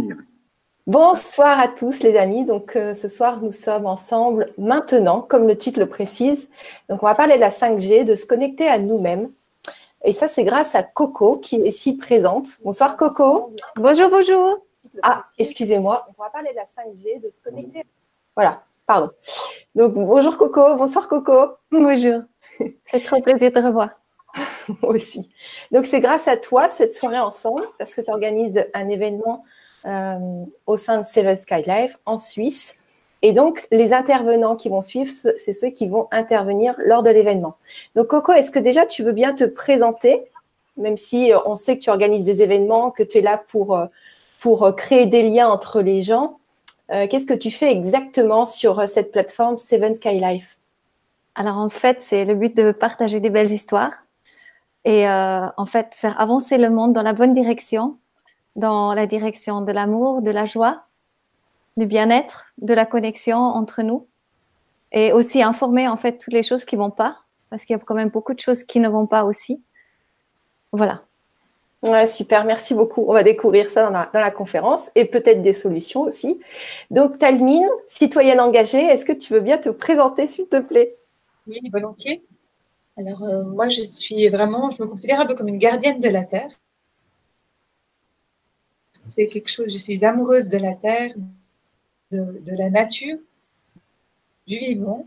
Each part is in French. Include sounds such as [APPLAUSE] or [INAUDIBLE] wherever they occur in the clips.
direct. Bonsoir à tous les amis. Donc euh, ce soir nous sommes ensemble maintenant, comme le titre le précise. Donc on va parler de la 5G, de se connecter à nous-mêmes. Et ça c'est grâce à Coco qui est ici présente. Bonsoir Coco. Bonjour, bonjour. Ah, excusez-moi. On va parler de la 5G, de se connecter. Voilà, pardon. Donc bonjour Coco, bonsoir Coco. Bonjour. C'est trop plaisir de revoir. [LAUGHS] Moi aussi. Donc c'est grâce à toi cette soirée ensemble parce que tu organises un événement euh, au sein de Seven Sky Life en Suisse. Et donc, les intervenants qui vont suivre, c'est ceux qui vont intervenir lors de l'événement. Donc, Coco, est-ce que déjà tu veux bien te présenter, même si euh, on sait que tu organises des événements, que tu es là pour, euh, pour créer des liens entre les gens Qu'est-ce que tu fais exactement sur cette plateforme Seven Sky Life Alors, en fait, c'est le but de partager des belles histoires et en fait faire avancer le monde dans la bonne direction dans la direction de l'amour, de la joie, du bien-être, de la connexion entre nous et aussi informer en fait toutes les choses qui vont pas parce qu'il y a quand même beaucoup de choses qui ne vont pas aussi. Voilà. Ouais, super, merci beaucoup. On va découvrir ça dans la, conférence et peut-être des solutions aussi. Donc, Talmine, citoyenne engagée, est-ce que tu veux bien te présenter, s'il te plaît? Oui, volontiers. Alors, euh, moi, je suis vraiment, je me considère un peu comme une gardienne de la Terre c'est quelque chose, je suis amoureuse de la terre, de, la nature, du vivant,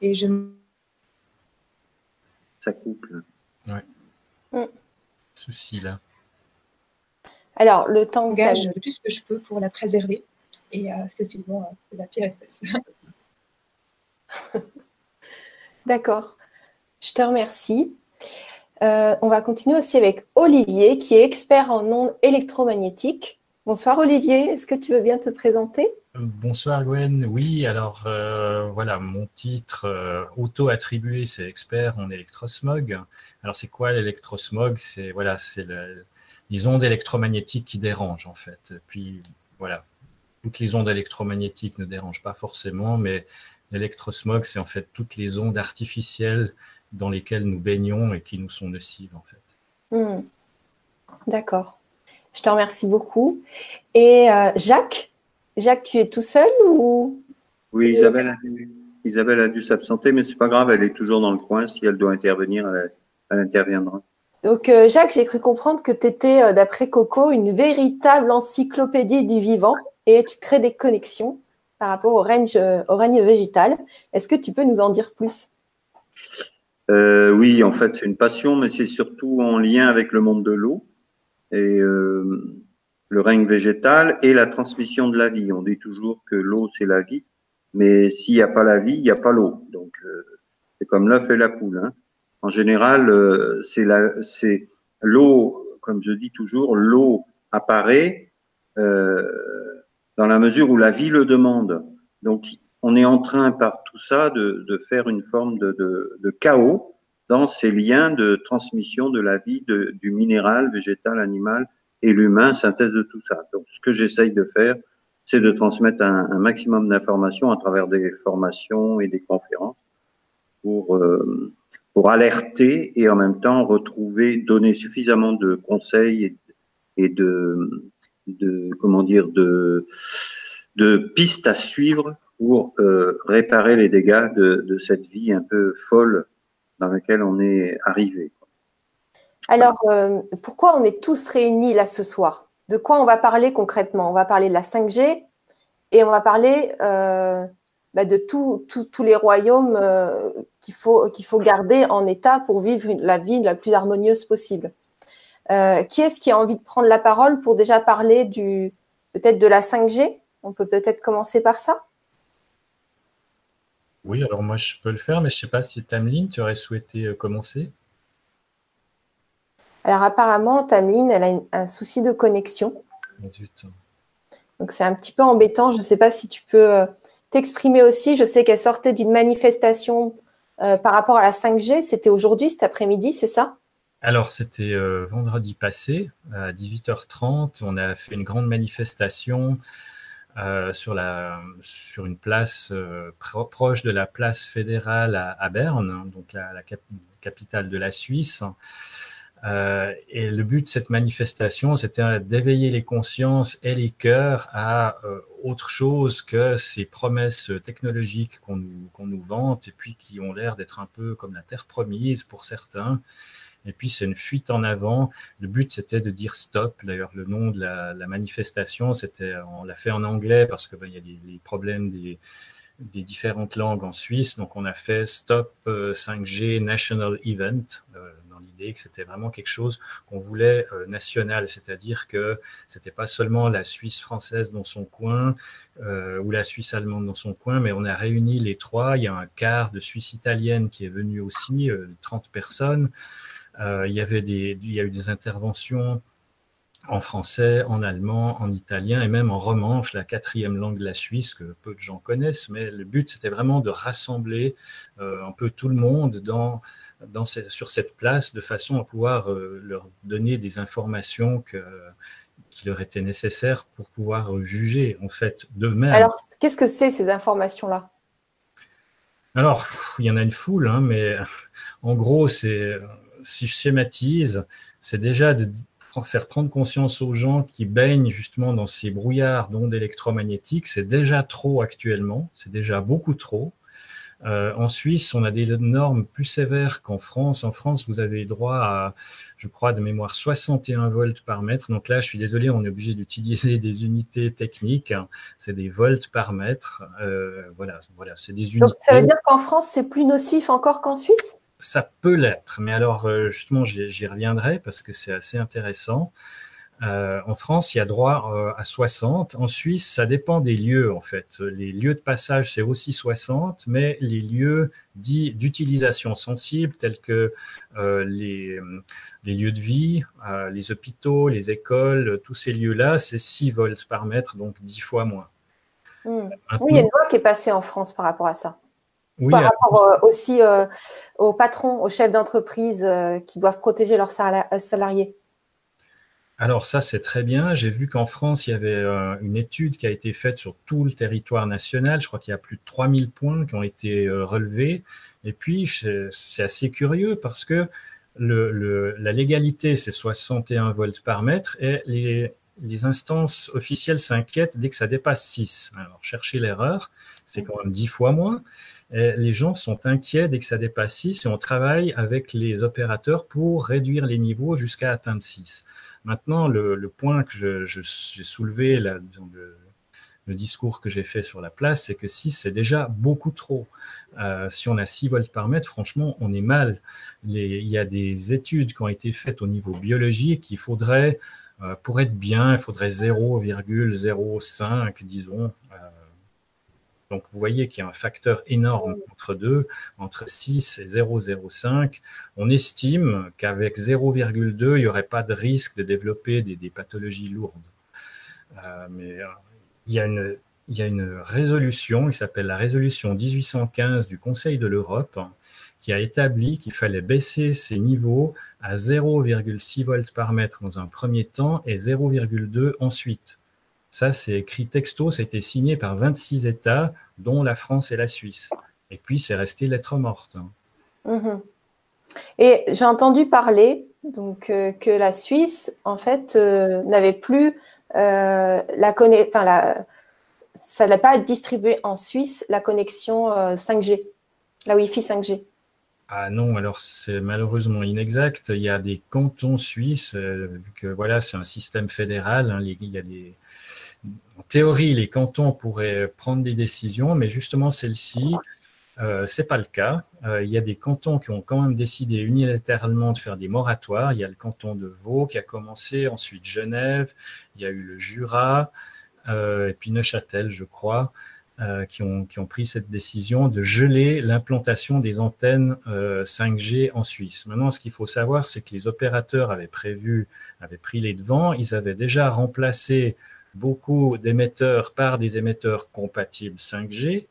et je. Ça couple. Ouais. Mm. Souci là. Alors, le temps engage le plus que je peux pour la préserver, et euh, c'est souvent euh, la pire espèce. [LAUGHS] D'accord. Je te remercie. Euh, on va continuer aussi avec Olivier, qui est expert en ondes électromagnétiques. Bonsoir Olivier, est-ce que tu veux bien te présenter? Euh, Bonsoir Gwen, oui, alors euh, voilà, mon titre auto-attribué, c'est expert en électrosmog. Alors c'est quoi l'électrosmog? C'est voilà, c'est les ondes électromagnétiques qui dérangent en fait. Puis voilà, toutes les ondes électromagnétiques ne dérangent pas forcément, mais l'électrosmog, c'est en fait toutes les ondes artificielles dans lesquelles nous baignons et qui nous sont nocives en fait. Hmm. D'accord. Je te remercie beaucoup. Et euh, Jacques, Jacques, tu es tout seul ou? Oui, Isabelle a dû, Isabelle a dû s'absenter, mais c'est pas grave, elle est toujours dans le coin. Si elle doit intervenir, elle, interviendra. Donc, euh, Jacques, j'ai cru comprendre que tu étais, euh, d'après Coco, une véritable encyclopédie du vivant et tu crées des connexions par rapport au règne végétal. Est-ce que tu peux nous en dire plus? Euh, oui, en fait, c'est une passion, mais c'est surtout en lien avec le monde de l'eau et euh, le règne végétal et la transmission de la vie. On dit toujours que l'eau, c'est la vie, mais s'il n'y a pas la vie, il n'y a pas l'eau. Donc, euh, c'est comme l'œuf et la poule. Hein. En général, euh, c'est c'est l'eau, comme je dis toujours, l'eau apparaît euh, dans la mesure où la vie le demande. Donc, on est en train par tout ça de, de faire une forme de, de, de, chaos dans ces liens de transmission de la vie du minéral, végétal, animal et l'humain, synthèse de tout ça. Donc, ce que j'essaye de faire, c'est de transmettre un, un maximum d'informations à travers des formations et des conférences pour, euh, pour alerter et en même temps retrouver, donner suffisamment de conseils et, et de, de, comment dire, de, de pistes à suivre pour euh, réparer les dégâts de, cette vie un peu folle dans laquelle on est arrivé. Alors, euh, pourquoi on est tous réunis là ce soir? De quoi on va parler concrètement? On va parler de la 5G et on va parler euh, bah, de tous les royaumes qu'il faut, garder en état pour vivre la vie la plus harmonieuse possible. Qui est-ce qui a envie de prendre la parole pour déjà parler peut-être de la 5G On peut peut-être commencer par ça? Oui, alors moi je peux le faire, mais je ne sais pas si Tameline, tu aurais souhaité euh, commencer. Alors apparemment, Tameline, elle a un souci de connexion. Donc c'est un petit peu embêtant. Je ne sais pas si tu peux euh, t'exprimer aussi. Je sais qu'elle sortait d'une manifestation euh, par rapport à la 5G. C'était aujourd'hui, cet après-midi, c'est ça? Alors, c'était vendredi passé, à 18h30. On a fait une grande manifestation euh, sur, la, sur une place euh, proche de la place fédérale à, Berne, donc la, capitale de la Suisse. Euh, et le but de cette manifestation, c'était d'éveiller les consciences et les cœurs à autre chose que ces promesses technologiques qu'on nous, qu'on nous vante et puis qui ont l'air d'être un peu comme la terre promise pour certains. Et puis c'est une fuite en avant. Le but c'était de dire stop. D'ailleurs le nom de la, manifestation, c'était, on l'a fait en anglais parce que ben, il y a des, des problèmes des, différentes langues en Suisse. Donc on a fait Stop 5G National Event. Euh, que c'était vraiment quelque chose qu'on voulait euh, national, c'est-à-dire que c'était pas seulement la Suisse française dans son coin euh, ou la Suisse allemande dans son coin, mais on a réuni les trois. Il y a un quart de Suisse italienne qui est venu aussi, 30 euh, personnes. Il y avait des, il y a eu des interventions en français, en allemand, en italien et même en romanche, la quatrième langue de la Suisse que peu de gens connaissent. Mais le but, c'était vraiment de rassembler un peu tout le monde dans sur cette place de façon à pouvoir euh, leur donner des informations qui leur étaient nécessaires pour pouvoir juger en fait d'eux-mêmes. Alors, qu'est-ce que c'est ces informations-là? Alors, il y en a une foule, hein, mais en gros, c'est si je schématise, c'est déjà de faire prendre conscience aux gens qui baignent justement dans ces brouillards d'ondes électromagnétiques. C'est déjà trop actuellement, c'est déjà beaucoup trop. Euh, en Suisse, on a des normes plus sévères qu'en France. En France, vous avez droit à, je crois, de mémoire 61 volts par mètre. Donc là, je suis désolé, on est obligé d'utiliser [LAUGHS] des unités techniques. C'est des volts par mètre. Euh, voilà, voilà, c'est des unités. Donc ça veut dire qu'en France, c'est plus nocif encore qu'en Suisse? Ça peut l'être, mais alors euh, justement, j'y reviendrai parce que c'est assez intéressant. Euh, en France, il y a droit euh, à 60. En Suisse, ça dépend des lieux, en fait. Les lieux de passage, c'est aussi 60, mais les lieux dits d'utilisation sensible, tels que euh, les, les, lieux de vie, les hôpitaux, les écoles, tous ces lieux-là, c'est 6 volts par mètre, donc 10 fois moins. Hmm. Oui, il y a une loi qui est passée en France par rapport à ça. Oui, par rapport aussi aux patrons, aux chefs d'entreprise qui doivent protéger leurs salariés. Alors ça, c'est très bien. J'ai vu qu'en France, il y avait euh, une étude qui a été faite sur tout le territoire national. Je crois qu'il y a plus de 3000 points qui ont été euh, relevés. Et puis, c'est assez curieux parce que la légalité, c'est 61 volts par mètre et les, les instances officielles s'inquiètent dès que ça dépasse 6. Alors, cherchez l'erreur, c'est quand même 10 fois moins. Et les gens sont inquiets dès que ça dépasse 6 et on travaille avec les opérateurs pour réduire les niveaux jusqu'à atteindre 6. Maintenant, le, point que j'ai soulevé dans le, discours que j'ai fait sur la place, c'est que 6, c'est déjà beaucoup trop. Euh, si on a 6 volts par mètre, franchement, on est mal. il y a des études qui ont été faites au niveau biologique. Il faudrait, euh, pour être bien, il faudrait 0,05, disons, euh, donc vous voyez qu'il y a un facteur énorme entre deux, entre 6 et 0,05. On estime qu'avec 0,2, il n'y aurait pas de risque de développer des, pathologies lourdes. Euh, mais euh, il, y a une, il y a une résolution, qui s'appelle la résolution 1815 du Conseil de l'Europe, qui a établi qu'il fallait baisser ces niveaux à 0,6 volts par mètre dans un premier temps et 0,2 ensuite. Ça, c'est écrit texto, ça a été signé par 26 États, dont la France et la Suisse. Et puis, c'est resté lettre morte. Mhm. Et j'ai entendu parler donc, euh, que la Suisse, en fait, euh, n'avait plus euh, la connexion, enfin, la, ça n'a pas distribué en Suisse la connexion 5G, la Wi-Fi 5G. Ah non, alors c'est malheureusement inexact. Il y a des cantons suisses, vu que voilà, c'est un système fédéral, hein, il y a des, en théorie, les cantons pourraient prendre des décisions, mais justement celle-ci, euh, c'est pas le cas. Euh, il y a des cantons qui ont quand même décidé unilatéralement de faire des moratoires. Il y a le canton de Vaud qui a commencé, ensuite Genève, il y a eu le Jura, euh, et puis Neuchâtel, je crois, euh, qui, ont, qui ont pris cette décision de geler l'implantation des antennes 5G en Suisse. Maintenant, ce qu'il faut savoir, c'est que les opérateurs avaient prévu, avaient pris les devants, ils avaient déjà remplacé beaucoup d'émetteurs par des émetteurs compatibles 5G.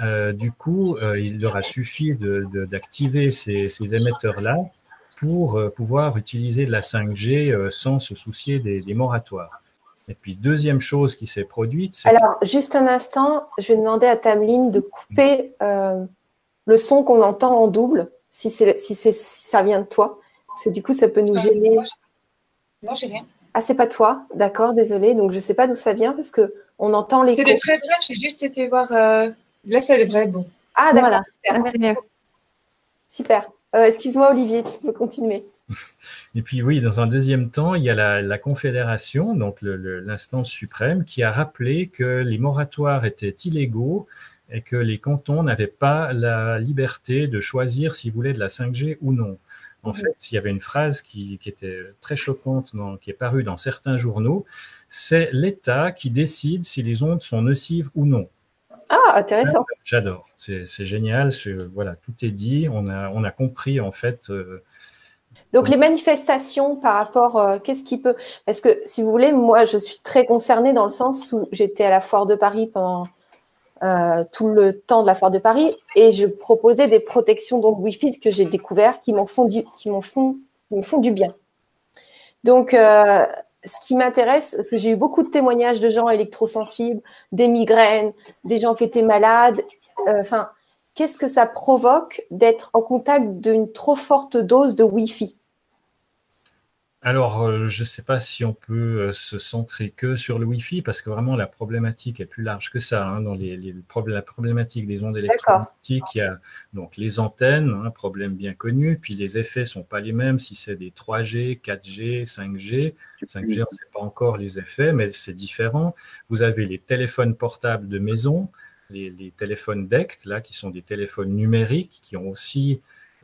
Euh, du coup, euh, il leur a suffi d'activer ces, émetteurs-là pour euh, pouvoir utiliser de la 5G sans se soucier des, moratoires. Et puis, deuxième chose qui s'est produite. Alors, juste un instant, je vais demander à Tameline de couper le son qu'on entend en double, si, si, si ça vient de toi. Parce que du coup, ça peut nous gêner. Non, j'ai rien. Ah, c'est pas toi D'accord, désolé. Donc, je sais pas d'où ça vient parce que on entend les. C'était très bref, j'ai juste été voir. euh, Là, c'est vrai, bon. Ah, d'accord. Voilà. Super. Super. Euh, Excuse-moi, Olivier, tu peux continuer. [LAUGHS] Et puis oui, dans un deuxième temps, il y a la, la Confédération, donc l'instance suprême, qui a rappelé que les moratoires étaient illégaux et que les cantons n'avaient pas la liberté de choisir s'ils voulaient de la 5G ou non. En Mhm. fait, il y avait une phrase qui, qui était très choquante, dans- qui est parue dans certains journaux, c'est l'État qui décide si les ondes sont nocives ou non. Ah, intéressant. J'adore, c'est génial, c'est- voilà, tout est dit, on a, on a compris en fait euh, Donc, les manifestations par rapport, euh, qu'est-ce qui peut. Parce que, si vous voulez, moi, je suis très concernée dans le sens où j'étais à la foire de Paris pendant euh, tout le temps de la foire de Paris et je proposais des protections d'ondes Wi-Fi que j'ai découvert qui m'en font, du- qui font, font du bien. Donc, euh, ce qui m'intéresse, c'est que j'ai eu beaucoup de témoignages de gens électrosensibles, des migraines, des gens qui étaient malades. Euh, Enfin, qu'est-ce que ça provoque d'être en contact d'une trop forte dose de Wi-Fi? Alors, euh, je ne sais pas si on peut euh, se centrer que sur le Wi-Fi, parce que vraiment la problématique est plus large que ça. hein. Dans les, les problè- la problématique des ondes électromagnétiques, il y a donc les antennes, un problème bien connu, puis les effets sont pas les mêmes si c'est des 3G, 4G, 5G. 5G, on ne sait pas encore les effets, mais c'est différent. Vous avez les téléphones portables de maison, les, les téléphones DECT, là, qui sont des téléphones numériques, qui ont aussi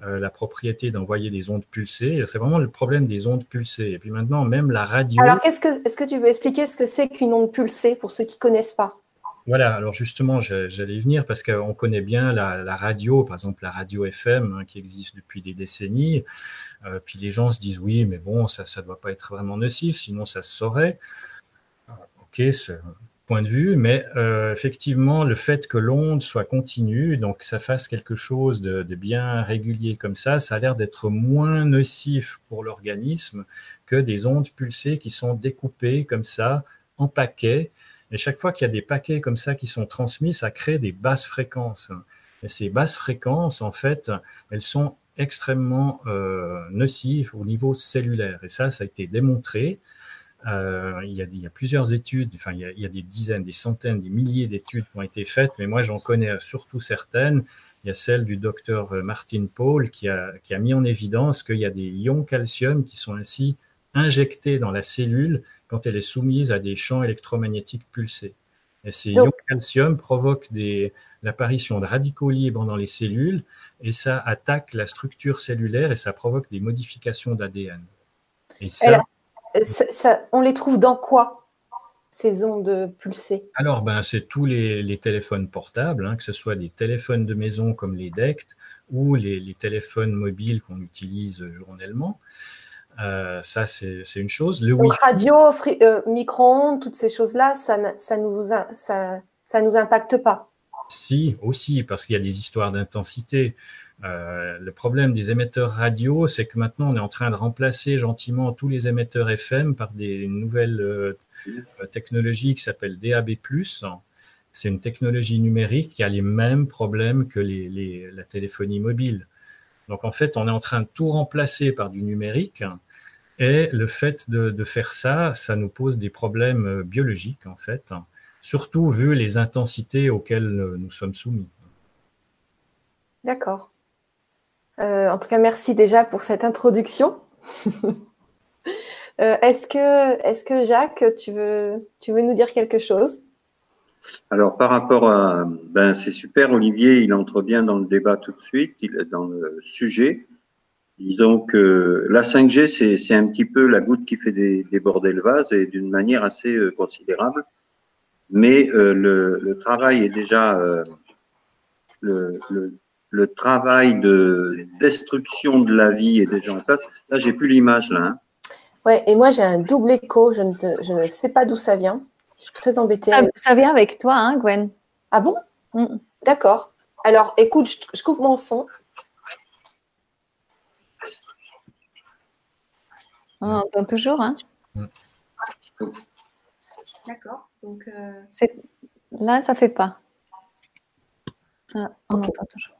la propriété d'envoyer des ondes pulsées. C'est vraiment le problème des ondes pulsées. Et puis maintenant, même la radio. Alors, qu'est-ce que, est-ce que tu peux expliquer ce que c'est qu'une onde pulsée pour ceux qui ne connaissent pas? Voilà, alors justement, j'allais y venir parce qu'on connaît bien la, la radio, par exemple la radio FM hein, qui existe depuis des décennies. Euh, puis les gens se disent oui, mais bon, ça ne doit pas être vraiment nocif, sinon ça se saurait. Ah, Ok, point de vue, mais euh, effectivement, le fait que l'onde soit continue, donc ça fasse quelque chose de, bien régulier comme ça, ça a l'air d'être moins nocif pour l'organisme que des ondes pulsées qui sont découpées comme ça en paquets. Et chaque fois qu'il y a des paquets comme ça qui sont transmis, ça crée des basses fréquences. Et ces basses fréquences, en fait, elles sont extrêmement euh, nocives au niveau cellulaire. Et ça, ça a été démontré. Euh, il, y a, il y a plusieurs études, enfin, il y a, il y a des dizaines, des centaines, des milliers d'études qui ont été faites, mais moi, j'en connais surtout certaines. Il y a celle du docteur Martin Paul qui a, qui a mis en évidence qu'il y a des ions calcium qui sont ainsi injectés dans la cellule quand elle est soumise à des champs électromagnétiques pulsés. Et ces ions calcium provoquent des, l'apparition de radicaux libres dans les cellules et ça attaque la structure cellulaire et ça provoque des modifications d'ADN. Et ça, ça- ça- On les trouve dans quoi Ces ondes pulsées? Alors ben, c'est tous les, les téléphones portables, hein, que ce soit des téléphones de maison comme les DECT ou les, les téléphones mobiles qu'on utilise journellement. Euh, ça, c'est une chose. Le Donc, radio, euh, micro-ondes, toutes ces choses-là, ça, nous, ça, ça nous impacte pas? Si, aussi, parce qu'il y a des histoires d'intensité. Euh, le problème des émetteurs radio, c'est que maintenant, on est en train de remplacer gentiment tous les émetteurs FM par des nouvelles euh, euh, technologies qui s'appellent DAB+. C'est une technologie numérique qui a les mêmes problèmes que la téléphonie mobile. Donc, en fait, on est en train de tout remplacer par du numérique. Et le fait de, faire ça, ça nous pose des problèmes euh, biologiques, en fait, surtout vu les intensités auxquelles nous sommes soumis. D'accord. Euh, en tout cas, merci déjà pour cette introduction. [LAUGHS] Euh, est-ce que, est-ce que Jacques, tu veux, tu veux nous dire quelque chose? Alors, par rapport à, ben, c'est super, Olivier, il entre bien dans le débat tout de suite, il est dans le sujet. Disons que la 5G, c'est, un petit peu la goutte qui fait dé- déborder le vase et d'une manière assez euh, considérable. Mais le, travail est déjà, le, le travail de destruction de la vie est déjà en place. Là, j'ai plus l'image, là. hein. Ouais, et moi j'ai un double écho, je ne, te- je ne sais pas d'où ça vient. Je suis très embêtée. Ça, ça vient avec toi, hein, Gwen Ah bon? Mm. D'accord. Alors, écoute, je, je coupe mon son. On entend toujours, hein D'accord. Donc, euh, Là, ça fait pas. Ah, on entend toujours.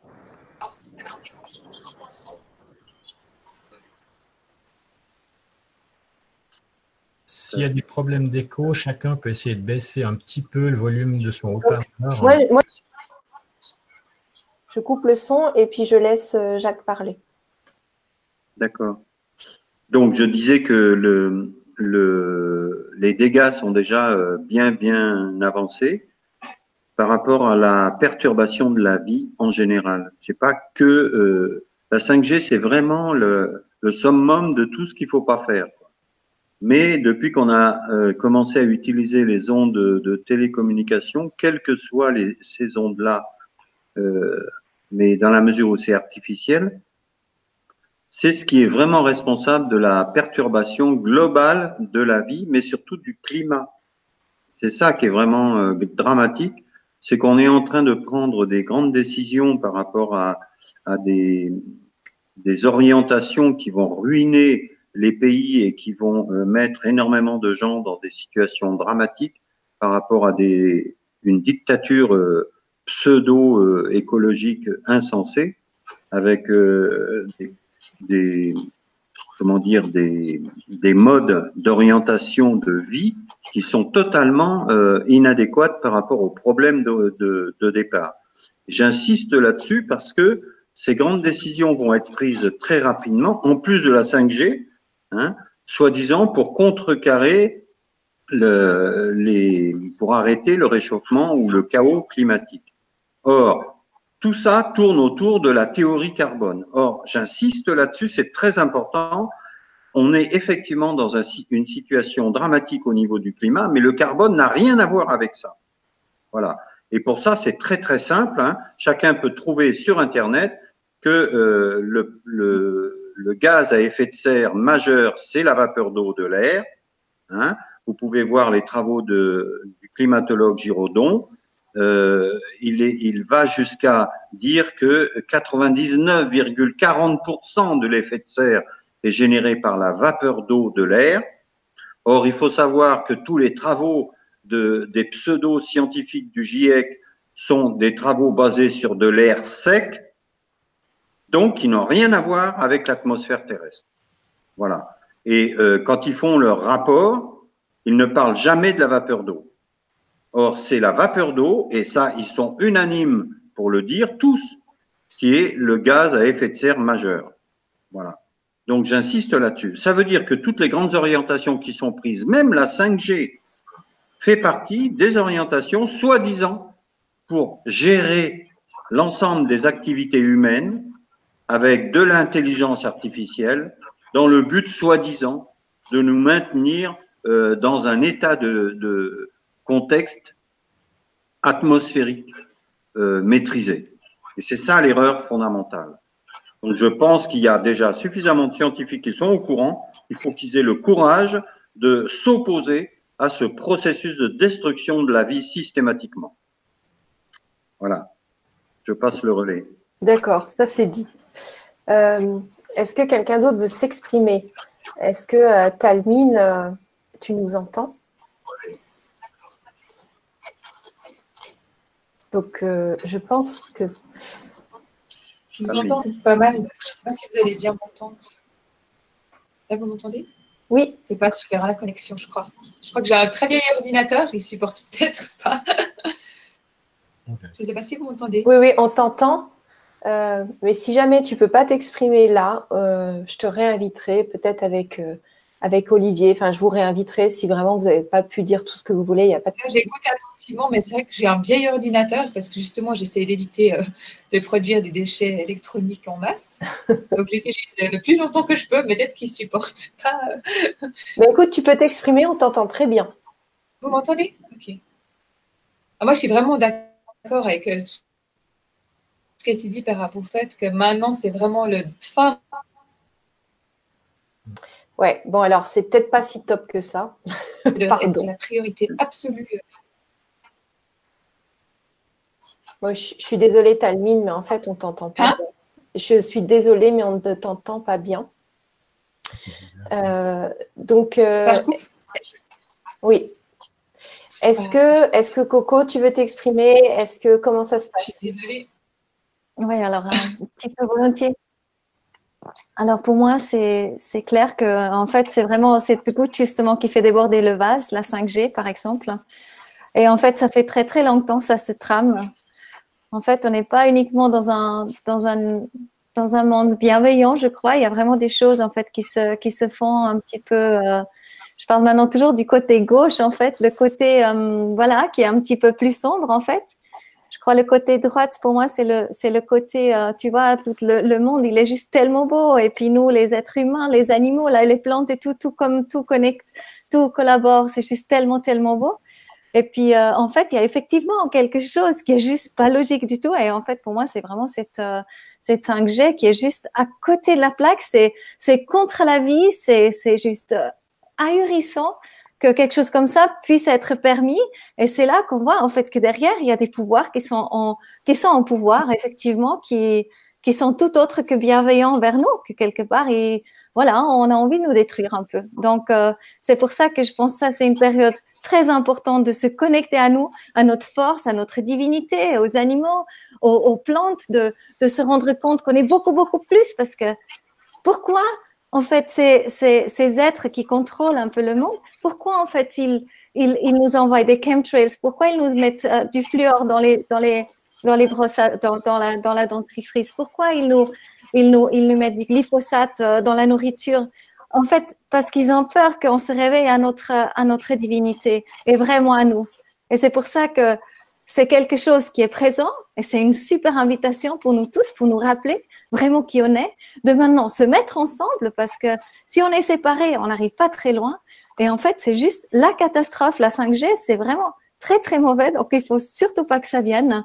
S'il y a des problèmes d'écho, chacun peut essayer de baisser un petit peu le volume de son haut-parleur. Je coupe le son et puis je laisse euh, Jacques parler. D'accord. Donc, je disais que les dégâts sont déjà euh, bien, bien avancés par rapport à la perturbation de la vie en général. C'est pas que euh, la 5G, c'est vraiment le, summum de tout ce qu'il faut pas faire. Mais depuis qu'on a euh, commencé à utiliser les ondes de, télécommunication, quelles que soient ces ondes-là, euh, mais dans la mesure où c'est artificiel, c'est ce qui est vraiment responsable de la perturbation globale de la vie, mais surtout du climat. C'est ça qui est vraiment dramatique, c'est qu'on est en train de prendre des grandes décisions par rapport à, à des, des orientations qui vont ruiner les pays et qui vont euh, mettre énormément de gens dans des situations dramatiques par rapport à des, une dictature euh, pseudo-écologique insensée avec euh, des, des, comment dire des, des modes d'orientation de vie qui sont totalement euh, inadéquates par rapport aux problèmes de, départ. J'insiste là-dessus parce que ces grandes décisions vont être prises très rapidement, en plus de la 5G, hein, soi-disant pour contrecarrer le, les, pour arrêter le réchauffement ou le chaos climatique. Or, tout ça tourne autour de la théorie carbone. Or, j'insiste là-dessus, c'est très important. On est effectivement dans un, une situation dramatique au niveau du climat, mais le carbone n'a rien à voir avec ça. Voilà. Et pour ça, c'est très très simple. Hein. Chacun peut trouver sur Internet que euh, le, gaz à effet de serre majeur, c'est la vapeur d'eau de l'air. Hein. Vous pouvez voir les travaux du climatologue Giraudon. Euh, il, est, il va jusqu'à dire que 99,40% de l'effet de serre est généré par la vapeur d'eau de l'air. Or, il faut savoir que tous les travaux de, des pseudo-scientifiques du GIEC sont des travaux basés sur de l'air sec, donc qui n'ont rien à voir avec l'atmosphère terrestre. Voilà. Et euh, quand ils font leur rapport, ils ne parlent jamais de la vapeur d'eau. Or, c'est la vapeur d'eau, et ça, ils sont unanimes pour le dire, tous, qui est le gaz à effet de serre majeur. Voilà. Donc, j'insiste là-dessus. Ça veut dire que toutes les grandes orientations qui sont prises, même la 5G, fait partie des orientations soi-disant pour gérer l'ensemble des activités humaines avec de l'intelligence artificielle dans le but soi-disant de nous maintenir euh, dans un état de, de contexte atmosphérique euh, maîtrisé. Et c'est ça l'erreur fondamentale. Donc je pense qu'il y a déjà suffisamment de scientifiques qui sont au courant. Il faut qu'ils aient le courage de s'opposer à ce processus de destruction de la vie systématiquement. Voilà. Je passe le relais. D'accord, ça c'est dit. Euh, Est-ce que quelqu'un d'autre veut s'exprimer? Est-ce que euh, Talmine, tu nous entends? Donc, euh, je pense que. Je vous entends pas mal. Je ne sais pas si vous allez bien m'entendre. Là, vous m'entendez? Oui. C'est pas super la connexion, je crois. Je crois que j'ai un très vieil ordinateur. Il supporte [LAUGHS] peut-être pas. Je ne sais pas si vous m'entendez. Oui, oui, on t'entend. Euh, mais si jamais tu peux pas t'exprimer là, euh, je te réinviterai peut-être avec, euh, avec Olivier. Enfin, je vous réinviterai si vraiment vous n'avez pas pu dire tout ce que vous voulez. Il y a pas de... J'écoute attentivement, mais c'est vrai que j'ai un vieil ordinateur parce que justement, j'essaie d'éviter euh, de produire des déchets électroniques en masse. [LAUGHS] Donc, j'utilise euh, le plus longtemps que je peux, mais peut-être qu'il ne supporte pas. euh. Mais écoute, tu peux t'exprimer, on t'entend très bien. Vous m'entendez? Ok. Ah, moi, je suis vraiment d'accord avec euh, tout ce qui a été dit par rapport au fait que maintenant, c'est vraiment le fin. Ouais, bon, alors c'est peut-être pas si top que ça. [LAUGHS] Pardon. la priorité absolue. Moi, je, je suis désolée, Talmine, mais en fait, on t'entend pas. Hein? Bien. Je suis désolée, mais on ne t'entend pas bien. [LAUGHS] Euh, donc, euh, oui. Est-ce que, est-ce que Coco, tu veux t'exprimer? Est-ce que comment ça se je passe suis désolée. Oui, alors un petit peu volontiers. Alors pour moi, c'est clair que en fait, c'est vraiment cette goutte justement qui fait déborder le vase, la 5G par exemple. Et en fait, ça fait très très longtemps, ça se trame. En fait, on n'est pas uniquement dans un, dans, un, dans un monde bienveillant, je crois. Il y a vraiment des choses en fait qui se, qui se font un petit peu. Euh, je parle maintenant toujours du côté gauche, en fait, le côté euh, voilà qui est un petit peu plus sombre en fait. Je crois le côté droite pour moi c'est le c'est le côté euh, tu vois tout le, le, monde il est juste tellement beau et puis nous les êtres humains les animaux là les plantes et tout tout comme tout connecte tout collabore c'est juste tellement tellement beau et puis, euh, en fait, il y a effectivement quelque chose qui est juste pas logique du tout. Et en fait, pour moi, c'est vraiment cette, euh, cette 5G qui est juste à côté de la plaque. C'est, c'est contre la vie. C'est, c'est juste euh, ahurissant que quelque chose comme ça puisse être permis. Et c'est là qu'on voit, en fait, que derrière, il y a des pouvoirs qui sont en, qui sont en pouvoir, effectivement, qui, qui sont tout autres que bienveillants vers nous, que quelque part, ils, voilà, on a envie de nous détruire un peu. Donc, euh, c'est pour ça que je pense que ça, c'est une période très importante de se connecter à nous, à notre force, à notre divinité, aux animaux, aux, plantes, de, de, se rendre compte qu'on est beaucoup, beaucoup plus parce que pourquoi, en fait, ces, ces, êtres qui contrôlent un peu le monde, pourquoi, en fait, ils, ils, nous envoient des chemtrails? Pourquoi ils nous mettent euh, du fluor dans les, dans les, dans les brosses, dans, dans, la, dans la dentifrice? Pourquoi ils nous ils nous, ils nous mettent du glyphosate euh, dans la nourriture? En fait, parce qu'ils ont peur qu'on se réveille à notre, à notre divinité et vraiment à nous. Et c'est pour ça que c'est quelque chose qui est présent et c'est une super invitation pour nous tous, pour nous rappeler vraiment qui on est, de maintenant se mettre ensemble parce que si on est séparés, on n'arrive pas très loin. Et en fait, c'est juste la catastrophe, la 5G, c'est vraiment très, très mauvais. Donc, il faut surtout pas que ça vienne.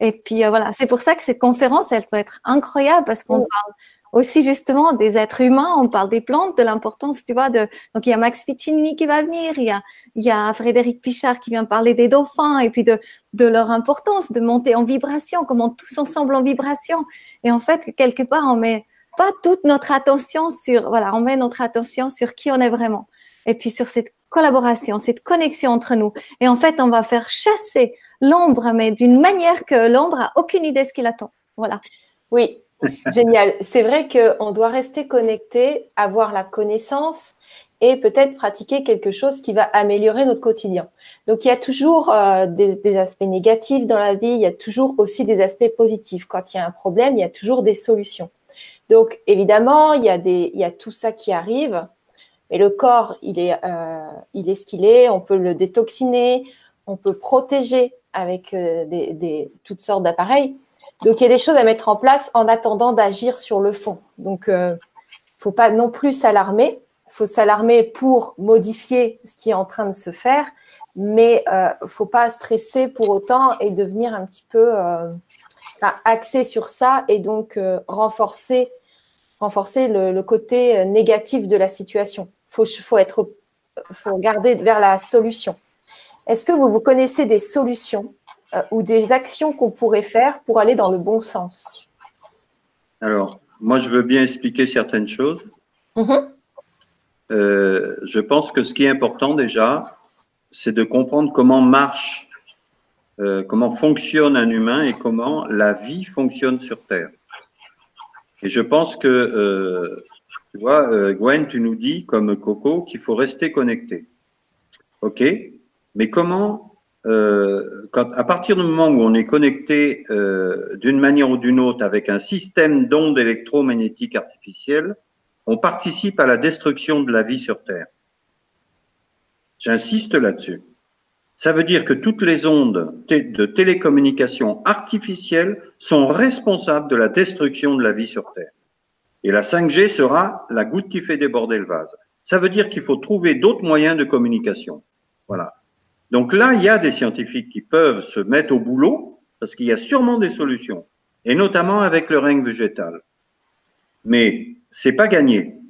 Et puis euh, voilà, c'est pour ça que cette conférence, elle peut être incroyable parce qu'on parle aussi justement des êtres humains, on parle des plantes, de l'importance, tu vois, de donc il y a Max Piccinini qui va venir, il y a Frédéric Pichard qui vient parler des dauphins et puis de de leur importance de monter en vibration, comment tous ensemble en vibration. Et en fait, quelque part, on met pas toute notre attention sur voilà, on met notre attention sur qui on est vraiment. Et puis sur cette collaboration, cette connexion entre nous. Et en fait, on va faire chasser l'ombre, mais d'une manière que l'ombre a aucune idée de ce qu'il attend. Voilà. Oui, génial. C'est vrai qu'on doit rester connecté, avoir la connaissance et peut-être pratiquer quelque chose qui va améliorer notre quotidien. Donc il y a toujours euh, des, aspects négatifs dans la vie, il y a toujours aussi des aspects positifs. Quand il y a un problème, il y a toujours des solutions. Donc évidemment, il y a, tout ça qui arrive, mais le corps, il est, euh, il est ce qu'il est, on peut le détoxiner, on peut protéger avec euh, toutes sortes d'appareils. Donc, il y a des choses à mettre en place en attendant d'agir sur le fond. Donc, il euh, ne faut pas non plus s'alarmer. Il faut s'alarmer pour modifier ce qui est en train de se faire, mais il euh, ne faut pas stresser pour autant et devenir un petit peu axé sur ça et donc renforcer, le, côté négatif de la situation. Il faut, faut, faut vers la solution. Est-ce que vous, vous connaissez des solutions euh, ou des actions qu'on pourrait faire pour aller dans le bon sens Alors, moi, je veux bien expliquer certaines choses. Mm-hmm. Euh, je pense que ce qui est important déjà, c'est de comprendre comment marche, euh, comment fonctionne un humain et comment la vie fonctionne sur Terre. Et je pense que, tu vois, Gwen, tu nous dis, comme Coco, qu'il faut rester connecté. OK? Mais comment, euh, à partir du moment où on est connecté euh, d'une manière ou d'une autre avec un système d'ondes électromagnétiques artificielles, on participe à la destruction de la vie sur Terre. J'insiste là-dessus. Ça veut dire que toutes les ondes de télécommunication artificielles sont responsables de la destruction de la vie sur Terre. Et la 5G sera la goutte qui fait déborder le vase. Ça veut dire qu'il faut trouver d'autres moyens de communication. Voilà. Donc là, il y a des scientifiques qui peuvent se mettre au boulot parce qu'il y a sûrement des solutions, et notamment avec le règne végétal. Mais c'est pas gagné.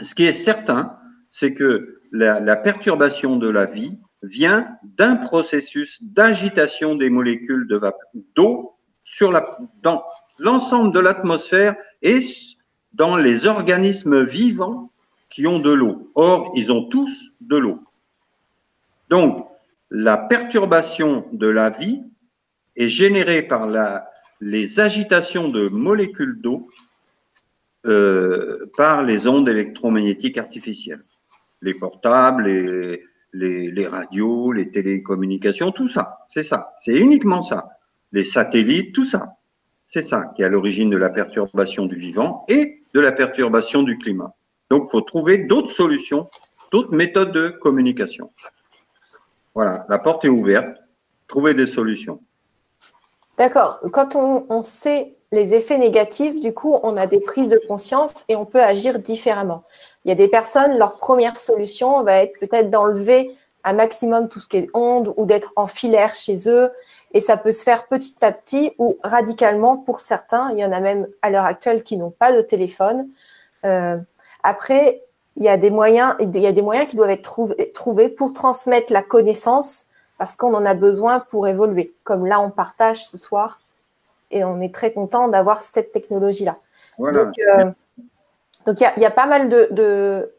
Ce qui est certain, c'est que la, perturbation de la vie vient d'un processus d'agitation des molécules d'eau sur la, dans l'ensemble de l'atmosphère et dans les organismes vivants qui ont de l'eau. Or, ils ont tous de l'eau. Donc, la perturbation de la vie est générée par les agitations de molécules d'eau euh, par les ondes électromagnétiques artificielles. Les portables, les, les, les radios, les télécommunications, tout ça. C'est ça. C'est uniquement ça. Les satellites, tout ça. C'est ça qui est à l'origine de la perturbation du vivant et de la perturbation du climat. Donc, il faut trouver d'autres solutions, d'autres méthodes de communication. Voilà, la porte est ouverte. Trouver des solutions. D'accord. Quand on, on, sait les effets négatifs, du coup, on a des prises de conscience et on peut agir différemment. Il y a des personnes, leur première solution va être peut-être d'enlever un maximum tout ce qui est onde ou d'être en filaire chez eux. Et ça peut se faire petit à petit ou radicalement pour certains. Il y en a même à l'heure actuelle qui n'ont pas de téléphone. Euh, après, il y a des moyens, il y a des moyens qui doivent être trouvés pour transmettre la connaissance parce qu'on en a besoin pour évoluer. Comme là, on partage ce soir et on est très content d'avoir cette technologie-là. Voilà. Donc, euh, donc il y, y, a pas mal de, de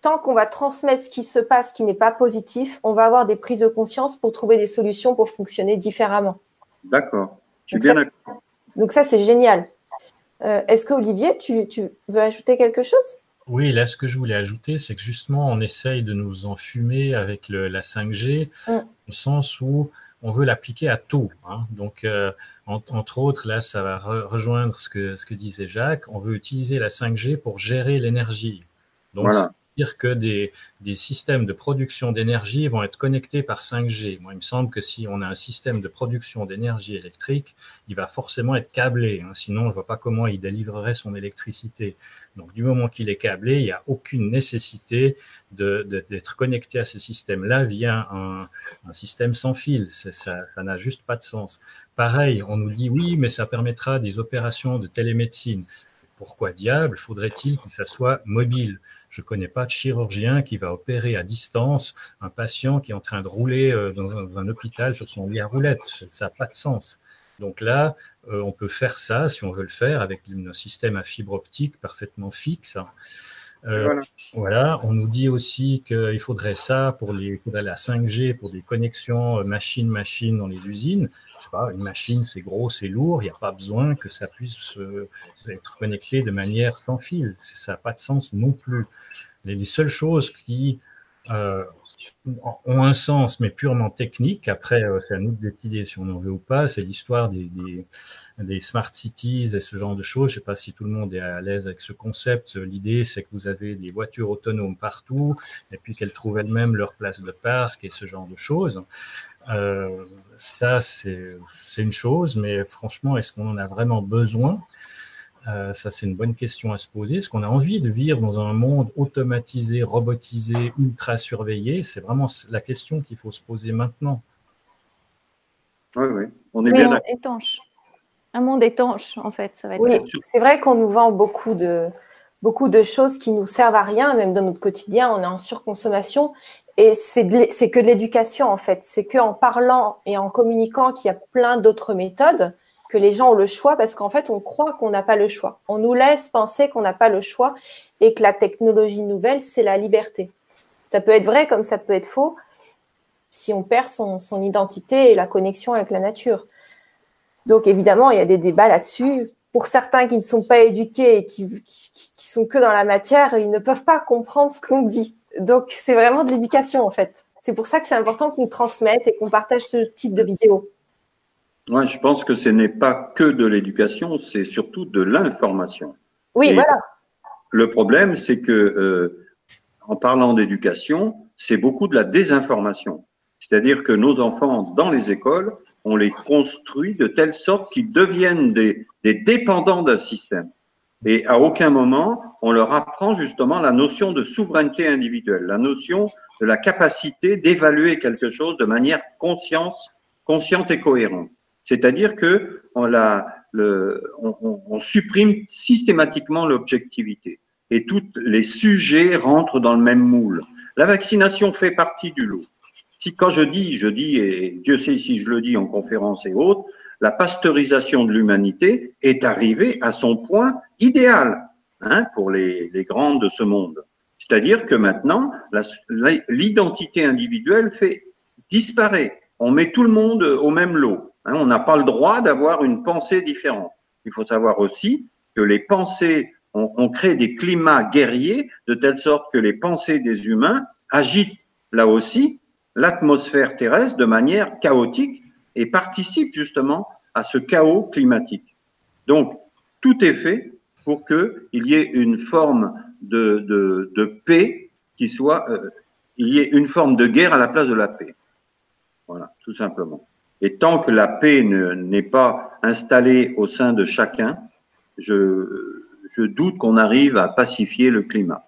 tant qu'on va transmettre ce qui se passe qui n'est pas positif, on va avoir des prises de conscience pour trouver des solutions pour fonctionner différemment. D'accord. Je suis bien d'accord. Donc ça, c'est génial. Euh, Est-ce que Olivier, tu, tu, veux ajouter quelque chose? Oui, là, ce que je voulais ajouter, c'est que justement, on essaye de nous enfumer avec le, la 5G, mm. au sens où on veut l'appliquer à tout. Hein. Donc, euh, en, entre autres, là, ça va re rejoindre ce que, ce que disait Jacques. On veut utiliser la 5G pour gérer l'énergie. Donc, voilà dire que des, des systèmes de production d'énergie vont être connectés par 5G. Moi, il me semble que si on a un système de production d'énergie électrique, il va forcément être câblé. Hein, sinon, je vois pas comment il délivrerait son électricité. Donc, du moment qu'il est câblé, il n'y a aucune nécessité d'être connecté à ce système-là via un, un, système sans fil. Ça n'a juste pas de sens. Pareil, on nous dit oui, mais ça permettra des opérations de télémédecine. Pourquoi diable faudrait-il que ça soit mobile? Je ne connais pas de chirurgien qui va opérer à distance un patient qui est en train de rouler euh, dans un, hôpital sur son lit à roulettes. Ça n'a pas de sens. Donc là, euh, on peut faire ça si on veut le faire avec un système à fibre optique parfaitement fixe. Euh, voilà. voilà. on nous dit aussi qu'il faudrait ça pour les, la 5G, pour des connexions machine-machine dans les usines. Je pas, une machine, c'est gros, c'est lourd, il n'y a pas besoin que ça puisse euh, être connecté de manière sans fil. Ça n'a pas de sens non plus. Les, les seules choses qui euh, ont un sens, mais purement technique. Après, euh, c'est à nous de décider si on en veut ou pas. C'est l'histoire des, des, des, smart cities et ce genre de choses. Je sais pas si tout le monde est à l'aise avec ce concept. L'idée, c'est que vous avez des voitures autonomes partout et puis qu'elles trouvent elles-mêmes leur place de parc et ce genre de choses. Euh, ça, c'est une chose, mais franchement, est-ce qu'on en a vraiment besoin? Euh, ça, c'est une bonne question à se poser. Est-ce qu'on a envie de vivre dans un monde automatisé, robotisé, ultra surveillé? C'est vraiment la question qu'il faut se poser maintenant. Oui, oui, on est bien d'accord. Étanche. Un monde étanche, en fait. Ça va être oui, c'est vrai qu'on nous vend beaucoup de, beaucoup de choses qui nous servent à rien, même dans notre quotidien, on est en surconsommation. Et c'est que de l'éducation, en fait. C'est qu'en parlant et en communiquant qu'il y a plein d'autres méthodes, que les gens ont le choix parce qu'en fait, on croit qu'on n'a pas le choix. On nous laisse penser qu'on n'a pas le choix et que la technologie nouvelle, c'est la liberté. Ça peut être vrai comme ça peut être faux si on perd son, identité et la connexion avec la nature. Donc évidemment, il y a des débats là-dessus. Pour certains qui ne sont pas éduqués et qui sont que dans la matière, ils ne peuvent pas comprendre ce qu'on dit. Donc c'est vraiment de l'éducation en fait. C'est pour ça que c'est important qu'on transmette et qu'on partage ce type de vidéos. Moi, je pense que ce n'est pas que de l'éducation, c'est surtout de l'information. Oui, Et voilà. Le problème, c'est que euh, en parlant d'éducation, c'est beaucoup de la désinformation. C'est-à-dire que nos enfants, dans les écoles, on les construit de telle sorte qu'ils deviennent des, des dépendants d'un système. Et à aucun moment, on leur apprend justement la notion de souveraineté individuelle, la notion de la capacité d'évaluer quelque chose de manière conscience, consciente et cohérente. C'est-à-dire que on, la, le, supprime systématiquement l'objectivité et tous les sujets rentrent dans le même moule. La vaccination fait partie du lot. Si quand je dis, je dis, et Dieu sait si je le dis en conférence et autres, la pasteurisation de l'humanité est arrivée à son point idéal hein, pour les, les grandes de ce monde. C'est-à-dire que maintenant, l'identité individuelle fait disparaître. On met tout le monde au même lot. Hein, on n'a pas le droit d'avoir une pensée différente. Il faut savoir aussi que les pensées on, crée des climats guerriers de telle sorte que les pensées des humains agitent là aussi l'atmosphère terrestre de manière chaotique et participent justement à ce chaos climatique. Donc, tout est fait pour qu'il y ait une forme de, de, de paix qui soit, euh, il y ait une forme de guerre à la place de la paix. Voilà, tout simplement. Et tant que la paix n'est pas installée au sein de chacun, je, je doute qu'on arrive à pacifier le climat.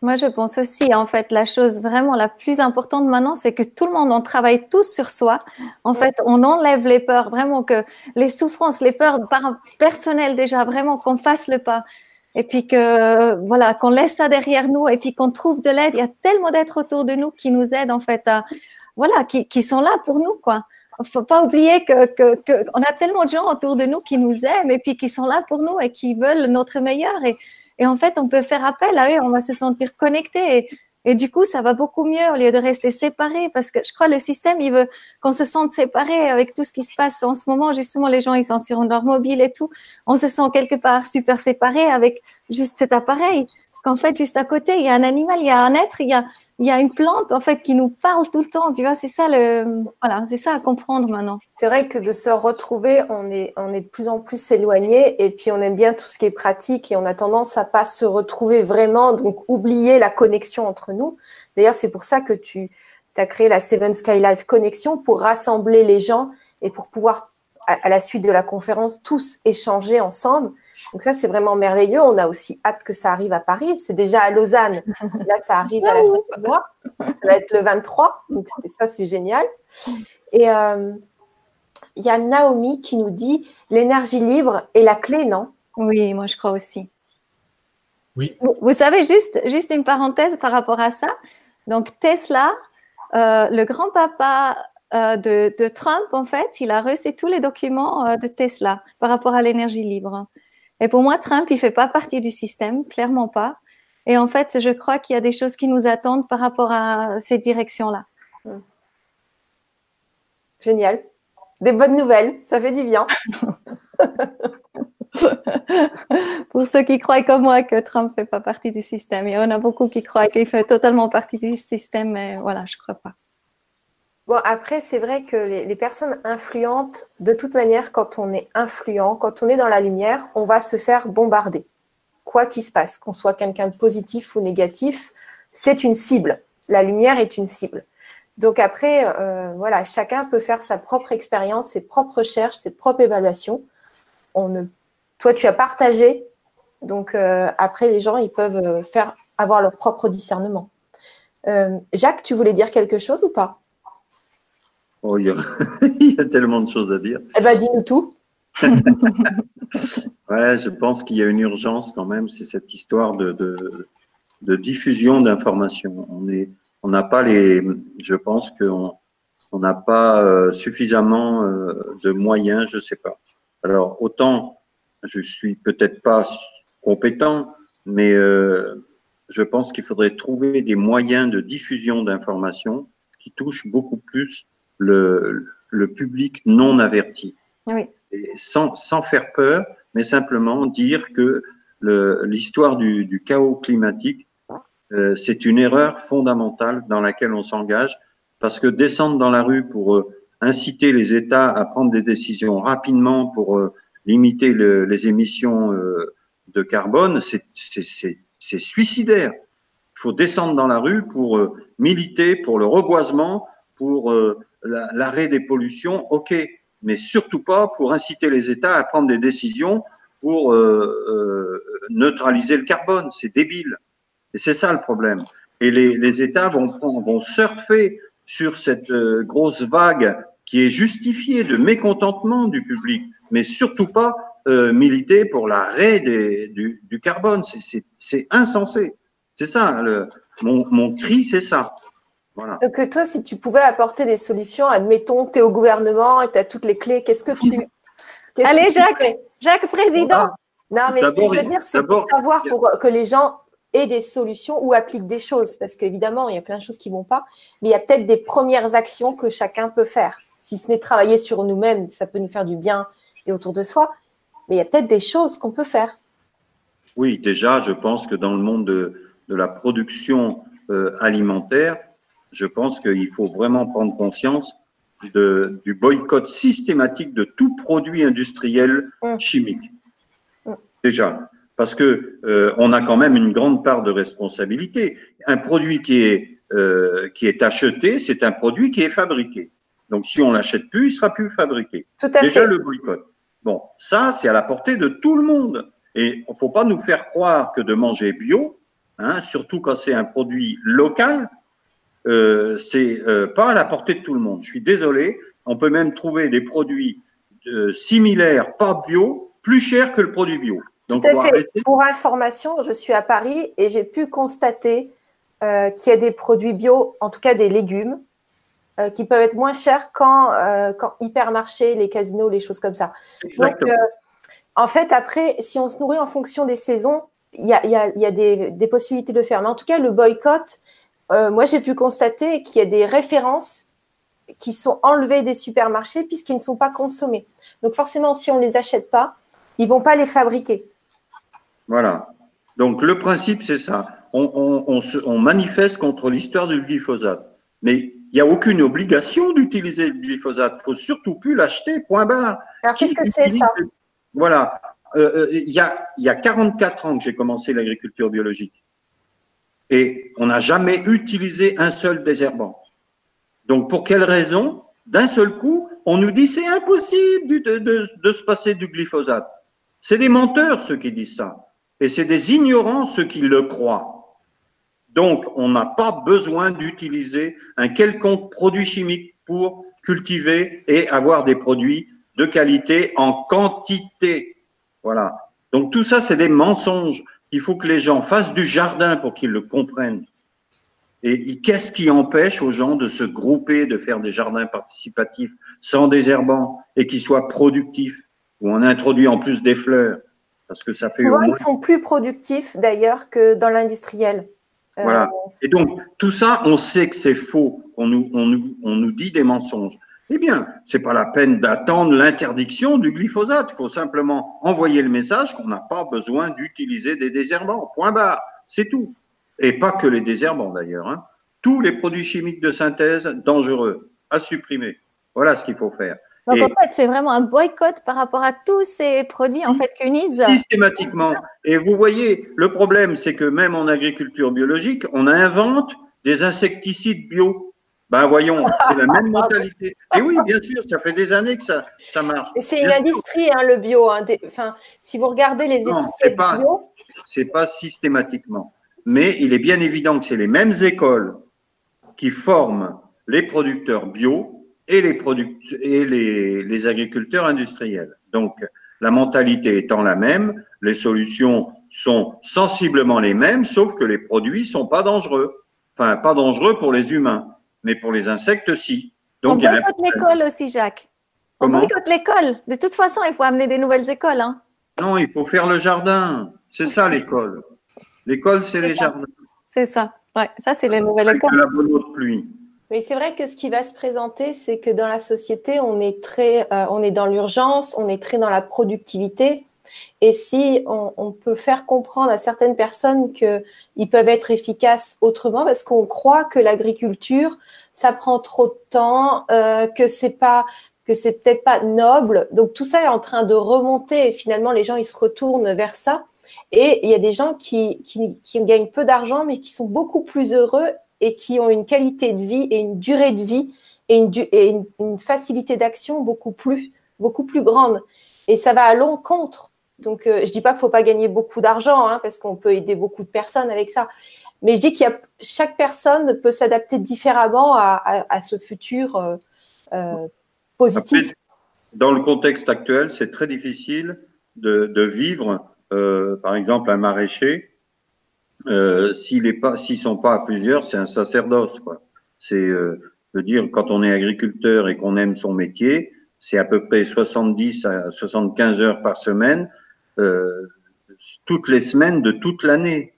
Moi, je pense aussi, en fait, la chose vraiment la plus importante maintenant, c'est que tout le monde, on travaille tous sur soi. En fait, on enlève les peurs, vraiment que les souffrances, les peurs personnelles déjà, vraiment qu'on fasse le pas. Et puis que, voilà, qu'on laisse ça derrière nous et puis qu'on trouve de l'aide. Il y a tellement d'êtres autour de nous qui nous aident, en fait, à, voilà, qui, qui sont là pour nous, quoi faut pas oublier que, que, que, on a tellement de gens autour de nous qui nous aiment et puis qui sont là pour nous et qui veulent notre meilleur. Et, et en fait, on peut faire appel à eux, on va se sentir connecté. Et, du coup, ça va beaucoup mieux au lieu de rester séparé parce que je crois que le système, il veut qu'on se sente séparé avec tout ce qui se passe en ce moment. Justement, les gens, ils sont sur leur mobile et tout. On se sent quelque part super séparé avec juste cet appareil qu'en fait, juste à côté, il y a un animal, il y a un être, il y a, une plante, en fait, qui nous parle tout le temps. Tu vois, c'est ça le, voilà, c'est ça à comprendre maintenant. C'est vrai que de se retrouver, on est, on est de plus en plus éloigné et puis on aime bien tout ce qui est pratique et on a tendance à pas se retrouver vraiment, donc oublier la connexion entre nous. D'ailleurs, c'est pour ça que tu as créé la Seven Sky Life Connexion pour rassembler les gens et pour pouvoir, à la suite de la conférence, tous échanger ensemble donc ça, c'est vraiment merveilleux. On a aussi hâte que ça arrive à Paris. C'est déjà à Lausanne. Là, ça arrive à la fin du mois. Ça va être le 23. Donc ça, c'est génial. Et euh, il y a Naomi qui nous dit l'énergie libre est la clé, non? Oui, moi je crois aussi. Oui. Vous, savez, juste, juste une parenthèse par rapport à ça. Donc Tesla, euh, le grand-papa euh, de, de, Trump, en fait, il a reçu tous les documents de Tesla par rapport à l'énergie libre. Et pour moi, Trump, il fait pas partie du système, clairement pas. Et en fait, je crois qu'il y a des choses qui nous attendent par rapport à ces directions-là. Hmm. Génial. Des bonnes nouvelles, ça fait du bien. [LAUGHS] pour ceux qui croient comme moi que Trump fait pas partie du système, il y en a beaucoup qui croient qu'il fait totalement partie du système, mais voilà, je crois pas. Bon, après, c'est vrai que les, personnes influentes, de toute manière, quand on est influent, quand on est dans la lumière, on va se faire bombarder. Quoi qu'il se passe, qu'on soit quelqu'un de positif ou négatif, c'est une cible. La lumière est une cible. Donc après, euh, voilà, chacun peut faire sa propre expérience, ses propres recherches, ses propres évaluations. On ne... Toi, tu as partagé, donc euh, après, les gens, ils peuvent euh, faire avoir leur propre discernement. Jacques, tu voulais dire quelque chose ou pas? Oh, [LAUGHS] il, y a... tellement de choses à dire. Eh bien, dis-nous tout. [LAUGHS] ouais, je pense qu'il y a une urgence quand même, c'est cette histoire de, de, diffusion d'informations. On est, on n'a pas les, je pense qu'on on n'a pas euh, suffisamment euh, de moyens, je sais pas. Alors autant je suis peut-être pas compétent, mais euh, je pense qu'il faudrait trouver des moyens de diffusion d'informations qui touchent beaucoup plus le, le public non averti. Oui. Et sans, sans faire peur, mais simplement dire que l'histoire du, du, chaos climatique, euh, c'est une erreur fondamentale dans laquelle on s'engage, parce que descendre dans la rue pour euh, inciter les États à prendre des décisions rapidement pour euh, limiter le, les émissions euh, de carbone, c'est suicidaire. Il faut descendre dans la rue pour militer pour le reboisement, pour l'arrêt des pollutions, ok, mais surtout pas pour inciter les États à prendre des décisions pour euh, euh, neutraliser le carbone. C'est débile. Et c'est ça le problème. Et les, États vont, surfer sur cette euh, grosse vague qui est justifiée de mécontentement du public, mais surtout pas militer pour l'arrêt du, carbone. C'est insensé. C'est ça. Mon cri, c'est ça. Donc, toi, si tu pouvais apporter des solutions, admettons, tu es au gouvernement et tu as toutes les clés, qu'est-ce que tu. Allez, Jacques, Jacques, président. Non, mais ce que je veux dire, c'est pour savoir pour que les gens aient des solutions ou appliquent des choses. Parce qu'évidemment, il y a plein de choses qui ne vont pas. Mais il y a peut-être des premières actions que chacun peut faire. Si ce n'est travailler sur nous-mêmes, ça peut nous faire du bien et autour de soi. Mais il y a peut-être des choses qu'on peut faire. Oui, déjà, je pense que dans le monde de, de la production euh, alimentaire, je pense qu'il faut vraiment prendre conscience de, du boycott systématique de tout produit industriel Mm. chimique. Mm. Déjà, parce que euh, on a quand même une grande part de responsabilité. Un produit qui est euh, qui est acheté, c'est un produit qui est fabriqué. Donc, si on l'achète plus, il sera plus fabriqué. Tout à Déjà fait. le boycott. Bon, ça, c'est à la portée de tout le monde. Et il ne faut pas nous faire croire que de manger bio, hein, surtout quand c'est un produit local, euh, c'est euh, pas à la portée de tout le monde. Je suis désolé. On peut même trouver des produits euh, similaires, pas bio, plus chers que le produit bio. Donc, Tout à fait. arrêter. Pour information, je suis à Paris et j'ai pu constater euh, qu'il y a des produits bio, en tout cas des légumes, qui peuvent être moins chers qu'en hypermarché, les casinos, les choses comme ça. Donc, Exactement. en fait, après, si on se nourrit en fonction des saisons, il y a, il y a- il y a des, des possibilités de faire. Mais en tout cas, le boycott, euh, moi, j'ai pu constater qu'il y a des références qui sont enlevées des supermarchés puisqu'ils ne sont pas consommés. Donc, forcément, si on ne les achète pas, ils vont pas les fabriquer. Voilà. Donc le principe, c'est ça. On, on- on se- on manifeste contre l'histoire du glyphosate. Mais il n'y a aucune obligation d'utiliser le glyphosate. Il faut surtout plus l'acheter, point barre. Alors, qu'est-ce que c'est ça Voilà. Euh, euh, Il y, a, il y a 44 ans que j'ai commencé l'agriculture biologique. Et on n'a jamais utilisé un seul désherbant. Donc pour quelle raison? D'un seul coup, on nous dit c'est impossible de- de se passer du glyphosate. C'est des menteurs ceux qui disent ça. Et c'est des ignorants ceux qui le croient. Donc, on n'a pas besoin d'utiliser un quelconque produit chimique pour cultiver et avoir des produits de qualité en quantité. Voilà. Donc, tout ça, c'est des mensonges. Il faut que les gens fassent du jardin pour qu'ils le comprennent. Et qu'est-ce qui empêche aux gens de se grouper, de faire des jardins participatifs sans désherbants et qui soient productifs, où on introduit en plus des fleurs? Parce que ça fait Souvent, moins ils sont plus productifs d'ailleurs que dans l'industriel. Euh, Voilà. Et donc, tout ça, on sait que c'est faux. On nous, on, nous, on nous dit des mensonges. Eh bien, c'est pas la peine d'attendre l'interdiction du glyphosate. Il faut simplement envoyer le message qu'on n'a pas besoin d'utiliser des désherbants. Point barre. C'est tout. Et pas que les désherbants d'ailleurs. Hein. Tous les produits chimiques de synthèse dangereux à supprimer. Voilà ce qu'il faut faire. Donc Et- en fait, c'est vraiment un boycott par rapport à tous ces produits en fait qu'unissent. Systématiquement. Et vous voyez, le problème, c'est que même en agriculture biologique, on invente des insecticides bio. Ben voyons, c'est la même [LAUGHS] mentalité. Et oui, bien sûr, ça fait des années que ça, ça marche. C'est une industrie, hein, le bio. hein, des- si vous regardez les Non, c'est étiquettes pas- bio, C'est pas systématiquement. Mais il est bien évident que c'est les mêmes écoles qui forment les producteurs bio et les, product- et les, les agriculteurs industriels. Donc, la mentalité étant la même, les solutions sont sensiblement les mêmes, sauf que les produits sont pas dangereux. Enfin, pas dangereux pour les humains, mais pour les insectes, si. on Donc, un boycotte l'école aussi, Jacques. On boycotte l'école. De toute façon, il faut amener des nouvelles écoles. Hein. Non, il faut faire le jardin. C'est ça l'école. L'école, c'est les ça. jardins. C'est ça. Ouais, ça, c'est les nouvelles écoles. la bonne eau de pluie. Mais c'est vrai que ce qui va se présenter, c'est que dans la société, on est très, euh, on est dans l'urgence, on est très dans la productivité. Et si on, peut faire comprendre à certaines personnes qu'ils peuvent être efficaces autrement, parce qu'on croit que l'agriculture, ça prend trop de temps, euh, que c'est pas, que c'est peut-être pas noble. Donc tout ça est en train de remonter. Et finalement, les gens ils se retournent vers ça. Et il y a des gens qui, gagnent peu d'argent, mais qui sont beaucoup plus heureux et qui ont une qualité de vie et une durée de vie et une, du- et une, une facilité d'action beaucoup plus, beaucoup plus grande. Et ça va à l'encontre. Donc, euh, je dis pas qu'il faut pas gagner beaucoup d'argent, hein, parce qu'on peut aider beaucoup de personnes avec ça. Mais je dis qu'il y a chaque personne peut s'adapter différemment à, ce futur euh, euh, positif. Dans le contexte actuel, c'est très difficile de, vivre, euh, par exemple, un maraîcher. Euh, s'il est pas, s'ils sont pas à plusieurs, c'est un sacerdoce. C'est, je veux dire, quand on est agriculteur et qu'on aime son métier, c'est à peu près 70 à 75 heures par semaine, toutes les semaines de toute l'année.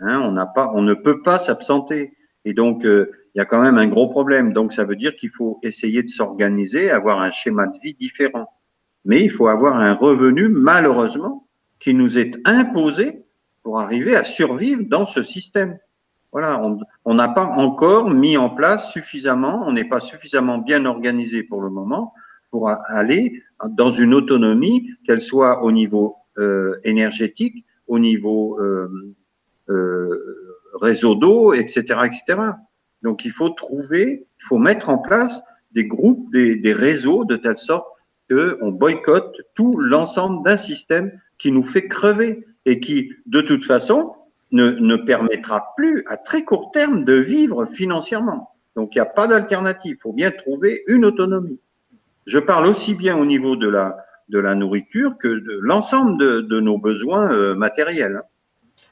Hein, on n'a pas, on ne peut pas s'absenter. Et donc, euh, il y a quand même un gros problème. Donc, ça veut dire qu'il faut essayer de s'organiser, avoir un schéma de vie différent. Mais il faut avoir un revenu, malheureusement, qui nous est imposé pour arriver à survivre dans ce système. Voilà, on n'a pas encore mis en place suffisamment, on n'est pas suffisamment bien organisé pour le moment pour aller dans une autonomie, qu'elle soit au niveau euh, énergétique, au niveau euh, euh, réseau d'eau, etc., etc. Donc il faut trouver, il faut mettre en place des groupes, des, des réseaux de telle sorte qu'on boycotte tout l'ensemble d'un système qui nous fait crever et qui, de toute façon, ne, ne permettra plus à très court terme de vivre financièrement. Donc il n'y a pas d'alternative. Il faut bien trouver une autonomie. Je parle aussi bien au niveau de la, de la nourriture que de l'ensemble de, de, nos besoins euh, matériels.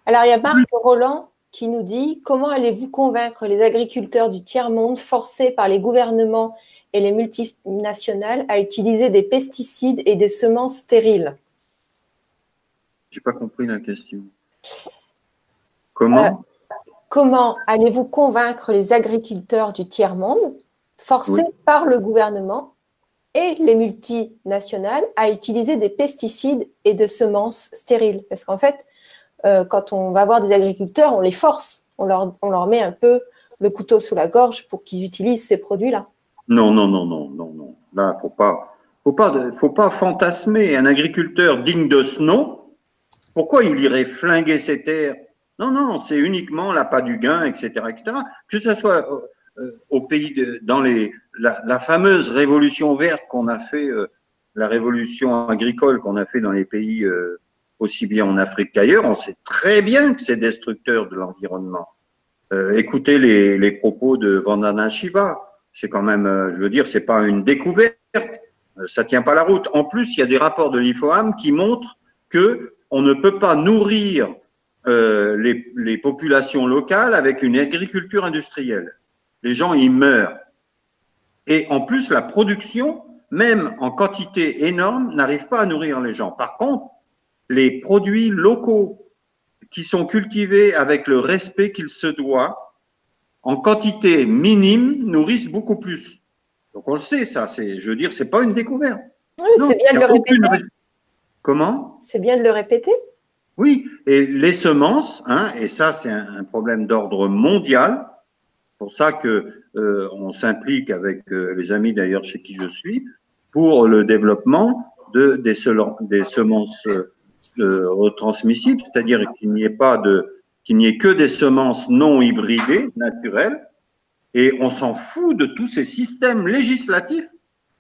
Alors il y a Marc Roland qui nous dit comment allez-vous convaincre les agriculteurs du tiers-monde forcés par les gouvernements et les multinationales à utiliser des pesticides et des semences stériles? J'ai pas compris la question. Comment? Euh, Comment allez-vous convaincre les agriculteurs du tiers-monde, forcés oui. par le gouvernement et les multinationales, à utiliser des pesticides et de semences stériles Parce qu'en fait, euh, quand on va voir des agriculteurs, on les force, on leur, on leur met un peu le couteau sous la gorge pour qu'ils utilisent ces produits-là. Non, non, non, non, non, non. Là, faut pas, faut pas, faut pas fantasmer un agriculteur digne de ce nom. Pourquoi il irait flinguer ses terres? Non, non, c'est uniquement l'appât du gain, etc., etc. Que ce soit euh, au pays de, dans les, la, fameuse révolution verte qu'on a fait, euh, la révolution agricole qu'on a fait dans les pays euh, aussi bien en Afrique qu'ailleurs, on sait très bien que c'est destructeur de l'environnement. Euh, écoutez les, propos de Vandana Shiva, c'est quand même, je veux dire, c'est pas une découverte, ça tient pas la route. En plus, il y a des rapports de l'IFOAM qui montrent que on ne peut pas nourrir les, populations locales avec une agriculture industrielle. Les gens y meurent. Et en plus, la production, même en quantité énorme, n'arrive pas à nourrir les gens. Par contre, les produits locaux qui sont cultivés avec le respect qu'il se doit, en quantité minime, nourrissent beaucoup plus. Donc on le sait, ça. C'est, je veux dire, c'est pas une découverte. Oui, c'est bien de le répéter. Ré... Comment? C'est bien de le répéter. Oui, et les semences, hein, et ça c'est un, problème d'ordre mondial. Pour ça que euh, on s'implique avec euh, les amis d'ailleurs chez qui je suis pour le développement de des, semences euh, retransmissibles, c'est-à-dire qu'il n'y ait pas de, qu'il n'y ait que des semences non hybridées, naturelles, et on s'en fout de tous ces systèmes législatifs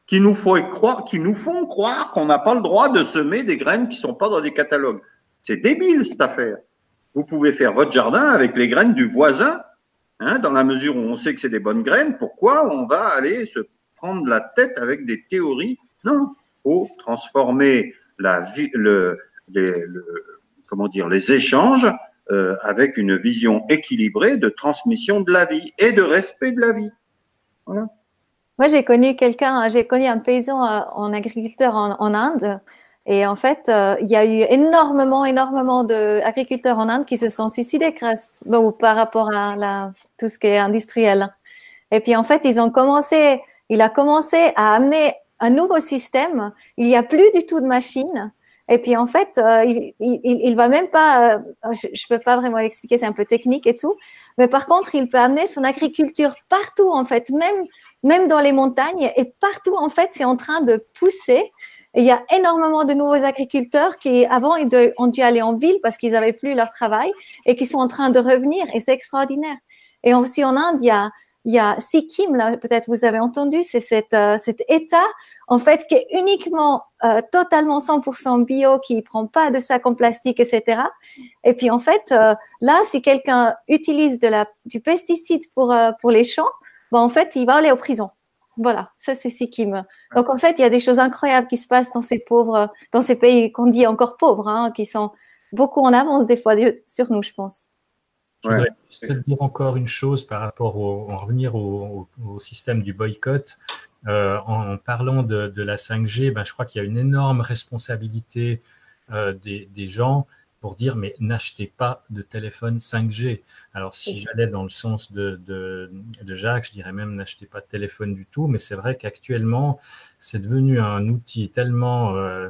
qui nous font croire, qui nous font croire qu'on n'a pas le droit de semer des graines qui sont pas dans des catalogues. C'est débile cette affaire. Vous pouvez faire votre jardin avec les graines du voisin, hein, dans la mesure où on sait que c'est des bonnes graines. Pourquoi on va aller se prendre la tête avec des théories? Non, faut transformer la le, les, le, comment dire, les échanges euh, avec une vision équilibrée de transmission de la vie et de respect de la vie. Moi, j'ai connu quelqu'un, j'ai connu un paysan euh, en agriculteur en, Inde. Et en fait, euh, il y a eu énormément, énormément d'agriculteurs en Inde qui se sont suicidés grâce, bon, par rapport à la, tout ce qui est industriel. Et puis, en fait, ils ont commencé, il a commencé à amener un nouveau système. Il n'y a plus du tout de machines. Et puis en fait, euh, il, il, il, va même pas, euh, je, je peux pas vraiment l'expliquer, c'est un peu technique et tout. Mais par contre, il peut amener son agriculture partout en fait, même même dans les montagnes et partout en fait, c'est en train de pousser. Et il y a énormément de nouveaux agriculteurs qui avant ils ont dû aller en ville parce qu'ils n'avaient plus leur travail et qui sont en train de revenir et c'est extraordinaire. Et aussi en Inde, il y a il y a Sikkim, là, peut-être vous avez entendu, c'est cet, euh, cet État, en fait, qui est uniquement euh, totalement 100% bio, qui prend pas de sacs en plastique, etc. Et puis, en fait, euh, là, si quelqu'un utilise de la, du pesticide pour, euh, pour les champs, bon, en fait, il va aller en prison. Voilà, ça c'est Sikkim. Donc en fait, il y a des choses incroyables qui se passent dans ces pauvres, dans ces pays qu'on dit encore pauvres, hein, qui sont beaucoup en avance des fois sur nous, je pense. Je voudrais juste dire encore une chose par rapport au, en revenir au, au, au système du boycott. Euh, en, en, parlant de, de la 5G, ben, je crois qu'il y a une énorme responsabilité euh, des, des, gens pour dire mais n'achetez pas de téléphone 5G. Alors si j'allais dans le sens de, de, de, Jacques, je dirais même n'achetez pas de téléphone du tout, mais c'est vrai qu'actuellement c'est devenu un outil tellement euh,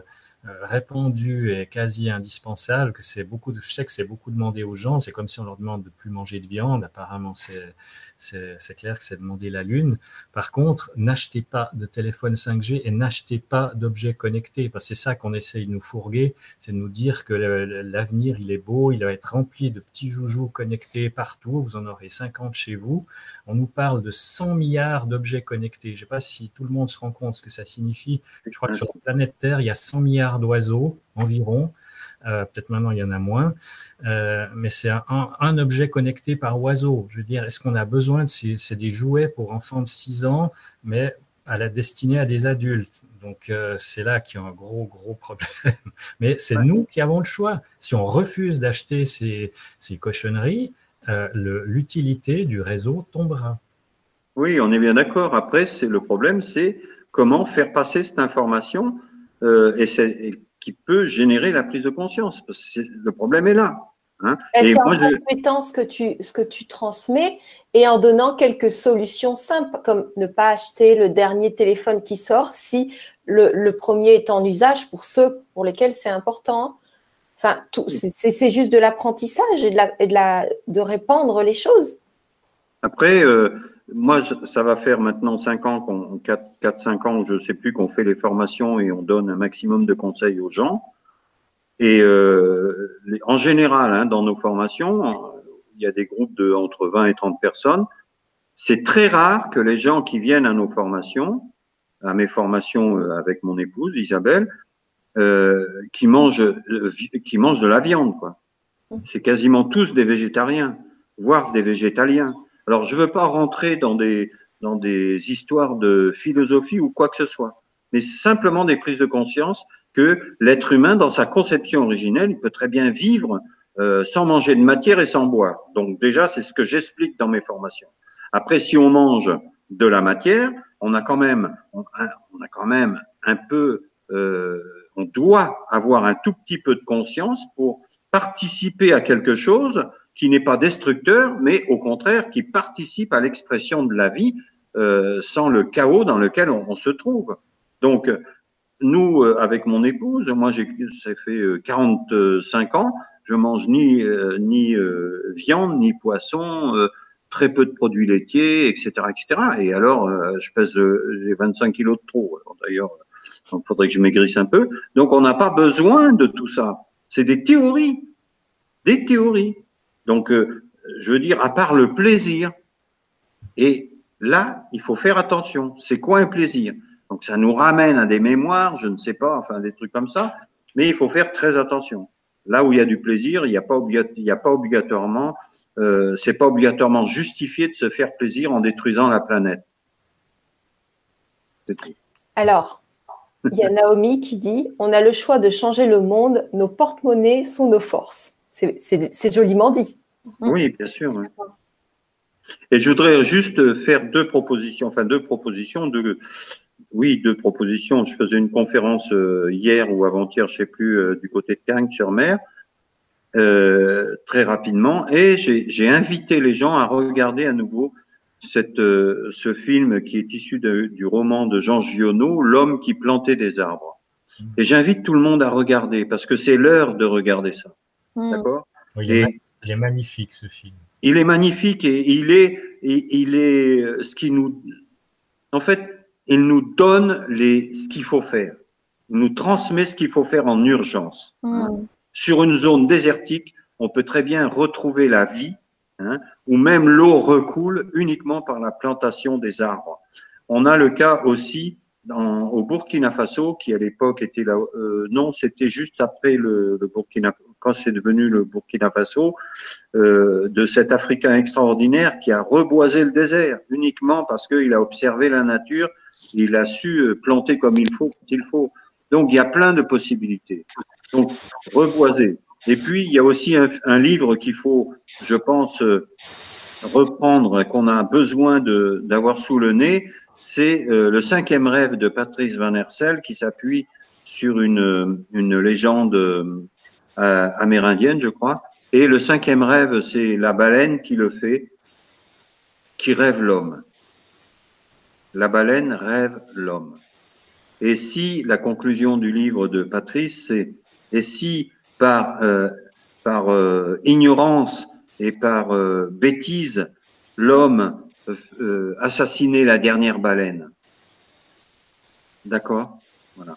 répandu et quasi indispensable, que c'est beaucoup de, je sais que c'est beaucoup demandé aux gens, c'est comme si on leur demande de plus manger de viande, apparemment c'est c'est clair que c'est demander la Lune. Par contre, n'achetez pas de téléphone 5G et n'achetez pas d'objets connectés, parce que c'est ça qu'on essaye de nous fourguer, c'est de nous dire que l'avenir, il est beau, il va être rempli de petits joujoux connectés partout, vous en aurez 50 chez vous. On nous parle de 100 milliards d'objets connectés. Je ne sais pas si tout le monde se rend compte ce que ça signifie. Je crois que sur la planète Terre, il y a 100 milliards d'oiseaux environ. Euh, peut-être maintenant il y en a moins, euh, mais c'est un, objet connecté par oiseau. Je veux dire, est-ce qu'on a besoin de c'est des jouets pour enfants de 6 ans, mais à la destinée à des adultes? Donc euh, c'est là qu'il y a un gros gros problème. [LAUGHS] Mais c'est nous qui avons le choix. Si on refuse d'acheter ces, ces, cochonneries, l'utilité du réseau tombera. Oui, on est bien d'accord. Après, c'est le problème, c'est comment faire passer cette information et, c'est qui peut générer la prise de conscience. Parce que le problème est là. Hein. C'est en transmettant ce que, tu, ce que tu transmets et en donnant quelques solutions simples, comme ne pas acheter le dernier téléphone qui sort si le, premier est en usage pour ceux pour lesquels c'est important. Enfin, c'est juste de l'apprentissage et, de, la, et de, la, de répandre les choses. Après, euh, moi, ça va faire maintenant 5 ans, 4-5 ans, je ne sais plus, qu'on fait les formations et on donne un maximum de conseils aux gens. Et euh, en général, hein, dans nos formations, il y a des groupes de entre 20 et 30 personnes. C'est très rare que les gens qui viennent à nos formations, à mes formations euh, avec mon épouse Isabelle, euh, qui mangent, qui mangent de la viande. quoi. C'est quasiment tous des végétariens, voire des végétaliens. Alors, je ne veux pas rentrer dans des, dans des histoires de philosophie ou quoi que ce soit, mais simplement des prises de conscience que l'être humain, dans sa conception originelle, il peut très bien vivre euh, sans manger de matière et sans boire. Donc déjà, c'est ce que j'explique dans mes formations. Après, si on mange de la matière, on a quand même, on a quand même un peu, euh, on doit avoir un tout petit peu de conscience pour participer à quelque chose qui n'est pas destructeur, mais au contraire qui participe à l'expression de la vie euh, sans le chaos dans lequel on, se trouve. Donc, nous, euh, avec mon épouse, moi, ça fait 45 euh, ans, je mange ni euh, ni viande, ni poisson, très peu de produits laitiers, etc., etc. Et alors, je pèse, j'ai 25 kilos de trop. D'ailleurs, il faudrait que je maigrisse un peu. Donc, on n'a pas besoin de tout ça. C'est des théories, des théories. Donc, euh, je veux dire, à part le plaisir, et là, il faut faire attention. C'est quoi un plaisir? Donc, ça nous ramène à des mémoires, je ne sais pas, enfin, des trucs comme ça, mais il faut faire très attention. Là où il y a du plaisir, il n'y a pas, il y a pas obligatoirement, euh, c'est pas obligatoirement justifié de se faire plaisir en détruisant la planète. Alors, il y a [LAUGHS] Naomi qui dit On a le choix de changer le monde, nos porte-monnaies sont nos forces. C'est joliment dit. Oui, bien sûr. Et je voudrais juste faire deux propositions, enfin deux propositions, de, oui, deux propositions. Je faisais une conférence euh, hier ou avant-hier, je ne sais plus, euh, du côté de Cagnes-sur-Mer, euh, très rapidement, et j'ai invité les gens à regarder à nouveau cette, ce film qui est issu du roman de Jean Giono, L'homme qui plantait des arbres. Mmh. Et j'invite tout le monde à regarder parce que c'est l'heure de regarder ça. Hmm. D'accord il, est magnifique ce film. Il est magnifique et il est, il est euh, ce qui nous. En fait, il nous donne les, ce qu'il faut faire. Il nous transmet ce qu'il faut faire en urgence. Hmm. Sur une zone désertique, on peut très bien retrouver la vie, hein, où même l'eau recoule uniquement par la plantation des arbres. On a le cas aussi dans, au Burkina Faso, qui à l'époque était là, euh, non, c'était juste après le, le Burkina, c'est devenu le Burkina Faso, euh, de cet Africain extraordinaire qui a reboisé le désert uniquement parce qu'il a observé la nature, il a su euh, planter comme il faut, il faut. Donc il y a plein de possibilités. Donc reboiser. Et puis il y a aussi un, livre qu'il faut, je pense, euh, reprendre, qu'on a besoin d'avoir sous le nez, c'est le cinquième rêve de Patrice Van Hersel qui s'appuie sur une, une légende euh, amérindienne, je crois. Et le cinquième rêve, c'est la baleine qui le fait, qui rêve l'homme. La baleine rêve l'homme. Et si la conclusion du livre de Patrice, c'est et si par, euh, par euh, ignorance et par euh, bêtise, l'homme assassinait la dernière baleine. D'accord? Voilà.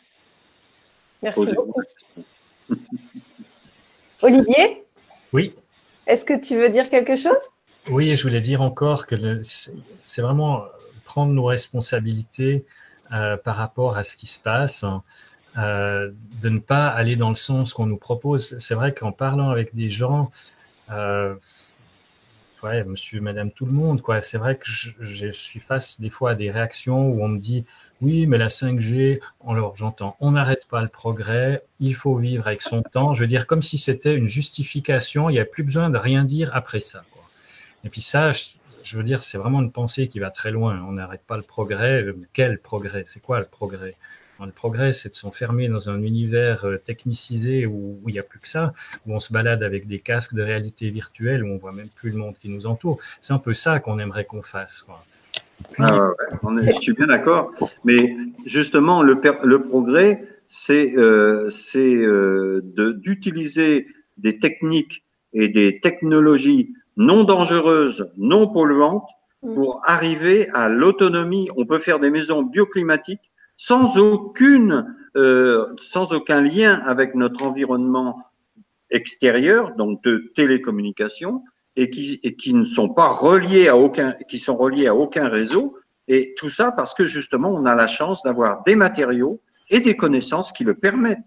Merci beaucoup. [LAUGHS] Olivier Oui. Est-ce que tu veux dire quelque chose? Oui, je voulais dire encore que c'est vraiment prendre nos responsabilités euh, par rapport à ce qui se passe, euh, de ne pas aller dans le sens qu'on nous propose. C'est vrai qu'en parlant avec des gens, euh, ouais, monsieur, madame, tout le monde, quoi. C'est vrai que je, suis face des fois à des réactions où on me dit oui, mais la 5G, alors j'entends, on n'arrête pas le progrès, il faut vivre avec son [LAUGHS] temps. Je veux dire, comme si c'était une justification, il n'y a plus besoin de rien dire après ça. Et puis ça, je, veux dire, c'est vraiment une pensée qui va très loin. On n'arrête pas le progrès. Quel progrès? C'est quoi le progrès? Le progrès, c'est de s'enfermer dans un univers euh, technicisé où, il n'y a plus que ça, où on se balade avec des casques de réalité virtuelle, où on voit même plus le monde qui nous entoure. C'est un peu ça qu'on aimerait qu'on fasse. Ah je suis bien d'accord. Mais justement, le, le progrès, c'est euh, euh d'utiliser des techniques et des technologies non dangereuses, non polluantes, mm. pour arriver à l'autonomie. On peut faire des maisons bioclimatiques sans aucune, euh, sans aucun lien avec notre environnement extérieur, donc de télécommunication, et qui, ne sont pas reliés à aucun, qui sont reliés à aucun réseau. Et tout ça parce que justement, on a la chance d'avoir des matériaux et des connaissances qui le permettent.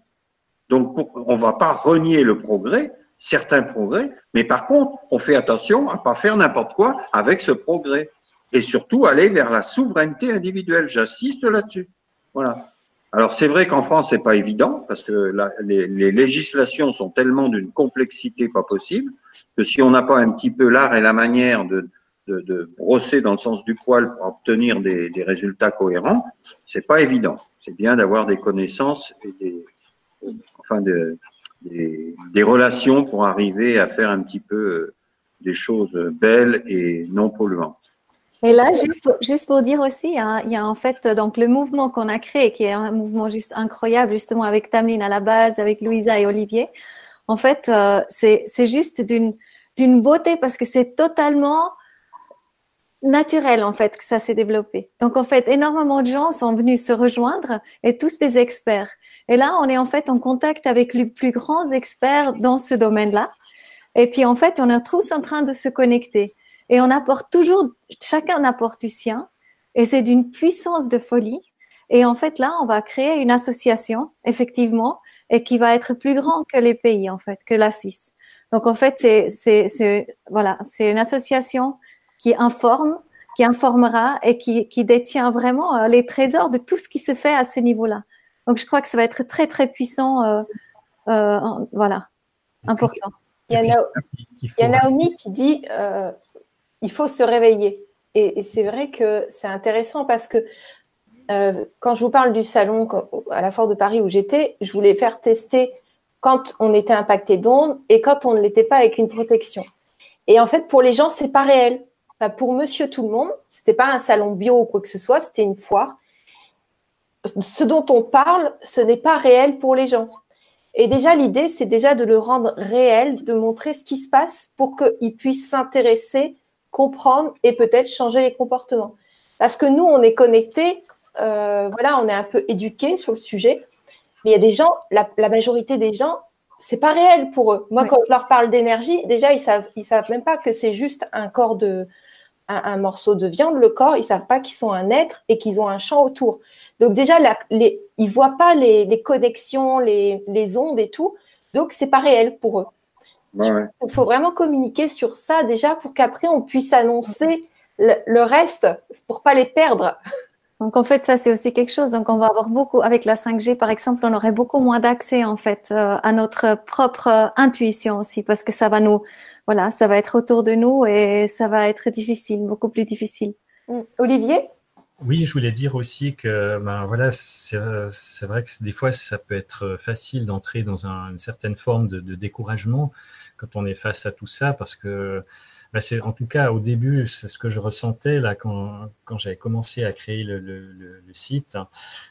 Donc, on va pas renier le progrès, certains progrès, mais par contre, on fait attention à pas faire n'importe quoi avec ce progrès. Et surtout, aller vers la souveraineté individuelle. J'assiste là-dessus. Voilà. Alors c'est vrai qu'en France c'est pas évident parce que les, législations sont tellement d'une complexité pas possible que si on n'a pas un petit peu l'art et la manière de, brosser dans le sens du poil pour obtenir des, résultats cohérents, c'est pas évident. C'est bien d'avoir des connaissances et des, enfin des, relations pour arriver à faire un petit peu euh, des choses belles et non polluantes. Et là, juste pour, dire aussi, hein, il y a en fait donc le mouvement qu'on a créé, qui est un mouvement juste incroyable, justement avec Tamline à la base, avec Louisa et Olivier. En fait, euh, c'est juste d'une d'une beauté parce que c'est totalement naturel en fait que ça s'est développé. Donc en fait, énormément de gens sont venus se rejoindre et tous des experts. Et là, on est en fait en contact avec les plus grands experts dans ce domaine-là. Et puis en fait, on est tous en train de se connecter. Et on apporte toujours, chacun apporte du sien. Et c'est d'une puissance de folie. Et en fait, là, on va créer une association, effectivement, et qui va être plus grand que les pays, en fait, que la Suisse. Donc, en fait, c'est, c'est, voilà, c'est une association qui informe, qui informera et qui, qui détient vraiment euh, les trésors de tout ce qui se fait à ce niveau-là. Donc, je crois que ça va être très, très puissant, euh, euh, voilà, important. Il y, a, Naomi qui dit euh, il faut se réveiller. Et, c'est vrai que c'est intéressant parce que euh, quand je vous parle du salon à la Foire de Paris où j'étais, je voulais faire tester quand on était impacté d'ondes et quand on ne l'était pas avec une protection. Et en fait, pour les gens, c'est pas réel. pour Monsieur Tout le Monde, c'était pas un salon bio ou quoi que ce soit, c'était une foire. Ce dont on parle, ce n'est pas réel pour les gens. Et déjà, l'idée, c'est déjà de le rendre réel, de montrer ce qui se passe pour qu'ils puissent s'intéresser comprendre et peut-être changer les comportements. Parce que nous, on est connectés, euh, voilà, on est un peu éduqués sur le sujet, mais il y a des gens, la, majorité des gens, c'est pas réel pour eux. Moi, quand je leur parle d'énergie, déjà, ils savent, ils savent même pas que c'est juste un corps de, un, morceau de viande, le corps, ils savent pas qu'ils sont un être et qu'ils ont un champ autour. Donc déjà, la, les, ils voient pas les, les connexions, les, les ondes et tout, donc c'est pas réel pour eux. Il faut vraiment communiquer sur ça déjà pour qu'après on puisse annoncer le, reste pour pas les perdre. Donc en fait, ça c'est aussi quelque chose. Donc on va avoir beaucoup avec la 5G par exemple, on aurait beaucoup moins d'accès en fait euh, à notre propre intuition aussi parce que ça va nous, voilà, ça va être autour de nous et ça va être difficile, beaucoup plus difficile. Mm. Olivier? Oui, je voulais dire aussi que ben, voilà, c'est vrai que des fois, ça peut être facile d'entrer dans une certaine forme de, découragement quand on est face à tout ça, parce que bah, c'est en tout cas au début, c'est ce que je ressentais là quand, quand j'avais commencé à créer le, le, site.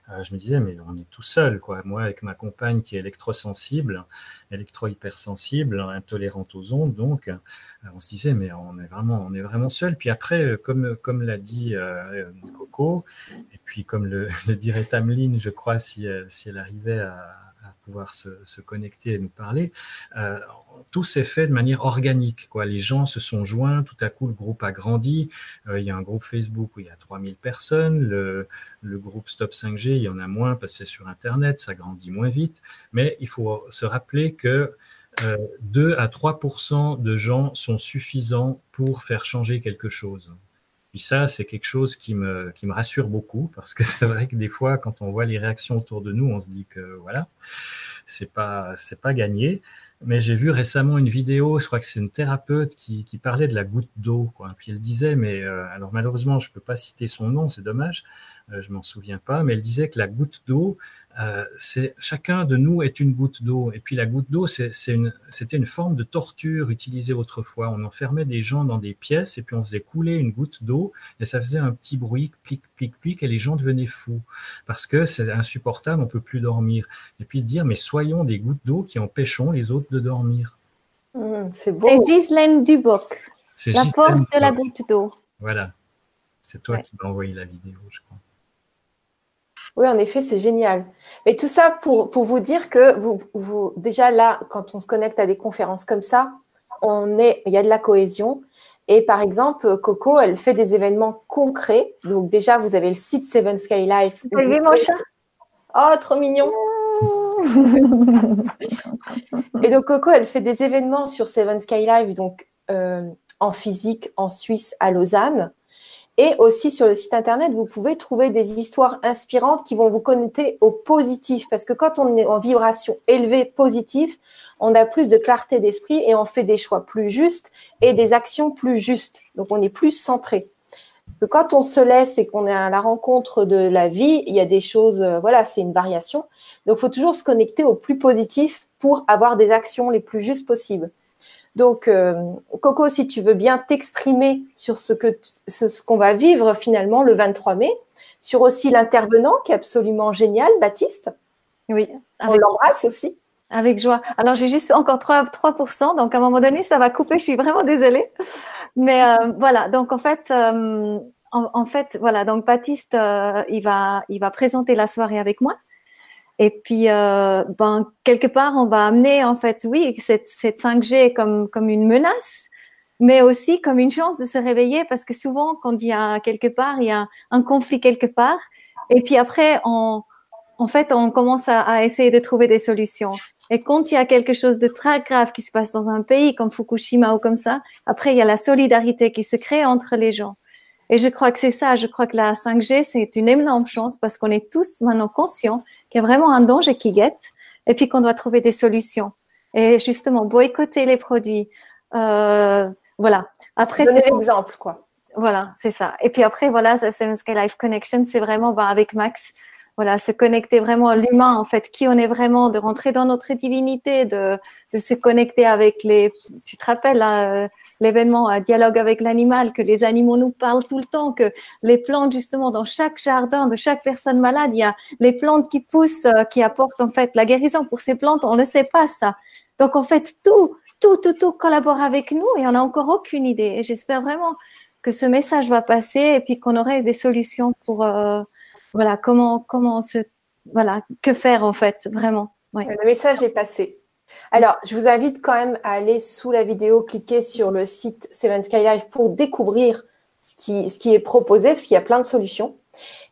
Euh, je me disais, mais on est tout seul. Moi, avec ma compagne qui est électrosensible, électro-hypersensible, intolérante aux ondes, donc, euh, on se disait, mais on est vraiment, on est vraiment seul. Puis après, euh, comme, comme l'a dit Coco, et puis comme le, [LAUGHS] le dirait Tameline, je crois, si, si elle arrivait à se, connecter et nous parler. Euh, tout s'est fait de manière organique. Quoi. Les gens se sont joints, tout à coup le groupe a grandi. Euh, il y a un groupe Facebook où il y a 3000 personnes. Le, groupe Stop 5G, il y en a moins parce que c'est sur Internet, ça grandit moins vite. Mais il faut se rappeler que euh, 2 à 3% de gens sont suffisants pour faire changer quelque chose. Puis ça, c'est quelque chose qui me, rassure beaucoup parce que [LAUGHS] c'est vrai que des fois, quand on voit les réactions autour de nous, on se dit que voilà, c'est pas, c'est pas gagné. Mais j'ai vu récemment une vidéo, je crois que c'est une thérapeute qui, parlait de la goutte d'eau, quoi. Puis elle disait, mais euh, alors malheureusement, je peux pas citer son nom, c'est dommage, euh, je m'en souviens pas, mais elle disait que la goutte d'eau, euh, c'est chacun de nous est une goutte d'eau. Et puis la goutte d'eau, c'était une, une, forme de torture utilisée autrefois. On enfermait des gens dans des pièces et puis on faisait couler une goutte d'eau et ça faisait un petit bruit, plic, plic, plic, et les gens devenaient fous parce que c'est insupportable, on peut plus dormir. Et puis dire, mais soyons des gouttes d'eau qui empêchons les autres de dormir. Mmh, c'est beau. C'est Ghislaine Duboc. La force de la goutte d'eau. Voilà. C'est toi qui m'as envoyé la vidéo, je crois. Oui, en effet, c'est génial. Mais tout ça pour, pour vous dire que vous, vous, déjà là, quand on se connecte à des conférences comme ça, on est, il y a de la cohésion. Et par exemple, Coco, elle fait des événements concrets. Donc déjà, vous avez le site Seven Sky Life. Vous avez vu mon chat? Oh, trop mignon [LAUGHS] Et donc Coco, elle fait des événements sur Seven Sky Live, donc euh, en physique en Suisse à Lausanne. Et aussi sur le site internet, vous pouvez trouver des histoires inspirantes qui vont vous connecter au positif. Parce que quand on est en vibration élevée, positive, on a plus de clarté d'esprit et on fait des choix plus justes et des actions plus justes. Donc on est plus centré. Quand on se laisse et qu'on est à la rencontre de la vie, il y a des choses, euh, voilà, c'est une variation. Donc il faut toujours se connecter au plus positif pour avoir des actions les plus justes possibles. Donc, euh, Coco, si tu veux bien t'exprimer sur ce que ce, qu'on va vivre finalement le 23 mai, sur aussi l'intervenant qui est absolument génial, Baptiste. Oui. On l'embrasse aussi. Avec joie. Alors, j'ai juste encore 3, 3%, donc à un moment donné, ça va couper, je suis vraiment désolée. Mais euh, voilà, donc en fait, euh, en, fait, voilà, donc Baptiste, il, va, il va présenter la soirée avec moi. Et puis, euh, ben, quelque part, on va amener, en fait, oui, cette, cette 5G comme, comme une menace, mais aussi comme une chance de se réveiller parce que souvent, quand il y a quelque part, il y a un conflit quelque part, et puis après, on, en fait, on commence à, essayer de trouver des solutions. Et quand il y a quelque chose de très grave qui se passe dans un pays comme Fukushima ou comme ça, après, il y a la solidarité qui se crée entre les gens. Et je crois que c'est ça. Je crois que la 5G, c'est une énorme chance parce qu'on est tous maintenant conscients qu'il y a vraiment un danger qui guette et puis qu'on doit trouver des solutions. Et justement, boycotter les produits. Euh, voilà. Après, c'est l'exemple, quoi. Voilà, c'est ça. Et puis après, voilà, Sky Life Connection, c'est vraiment bah, avec Max, voilà, se connecter vraiment à l'humain, en fait, qui on est vraiment, de rentrer dans notre divinité, de, de se connecter avec les. Tu te rappelles, hein, l'événement dialogue avec l'animal, que les animaux nous parlent tout le temps, que les plantes, justement, dans chaque jardin de chaque personne malade, il y a les plantes qui poussent, euh, qui apportent en fait la guérison pour ces plantes. On ne sait pas ça. Donc, en fait, tout, tout, tout, tout collabore avec nous et on n'a encore aucune idée. Et j'espère vraiment que ce message va passer et puis qu'on aurait des solutions pour, euh, voilà, comment, comment se, voilà, que faire en fait, vraiment. Le message est passé. Alors, je vous invite quand même à aller sous la vidéo, cliquer sur le site Seven Sky Life pour découvrir ce qui, ce qui est proposé, parce qu'il y a plein de solutions.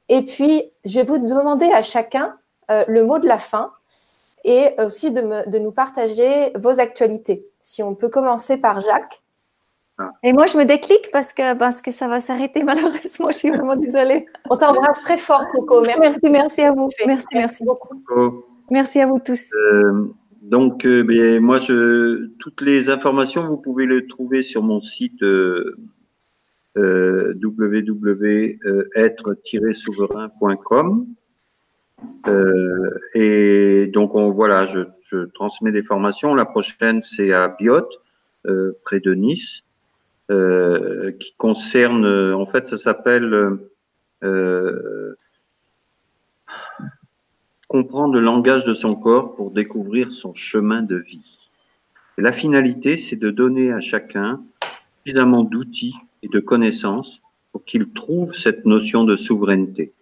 Et puis, je vais vous demander à chacun euh, le mot de la fin et aussi de, me, de, nous partager vos actualités. Si on peut commencer par Jacques. Ah. Et moi, je me déclique parce que, parce que ça va s'arrêter [LAUGHS] malheureusement. Je suis vraiment désolée. On t'embrasse très fort, Coco. Merci, merci, à vous. Merci, merci, beaucoup. Merci à vous tous. Euh, donc, euh, ben, moi, je, toutes les informations, vous pouvez les trouver sur mon site euh, euh, www.être-souverain.com. Euh, et donc, on, voilà, je, je, transmets des formations. La prochaine, c'est à Biot, près de Nice. euh, qui concerne, en fait, ça s'appelle euh, comprendre le langage de son corps pour découvrir son chemin de vie. Et la finalité, c'est de donner à chacun suffisamment d'outils et de connaissances pour qu'il trouve cette notion de souveraineté.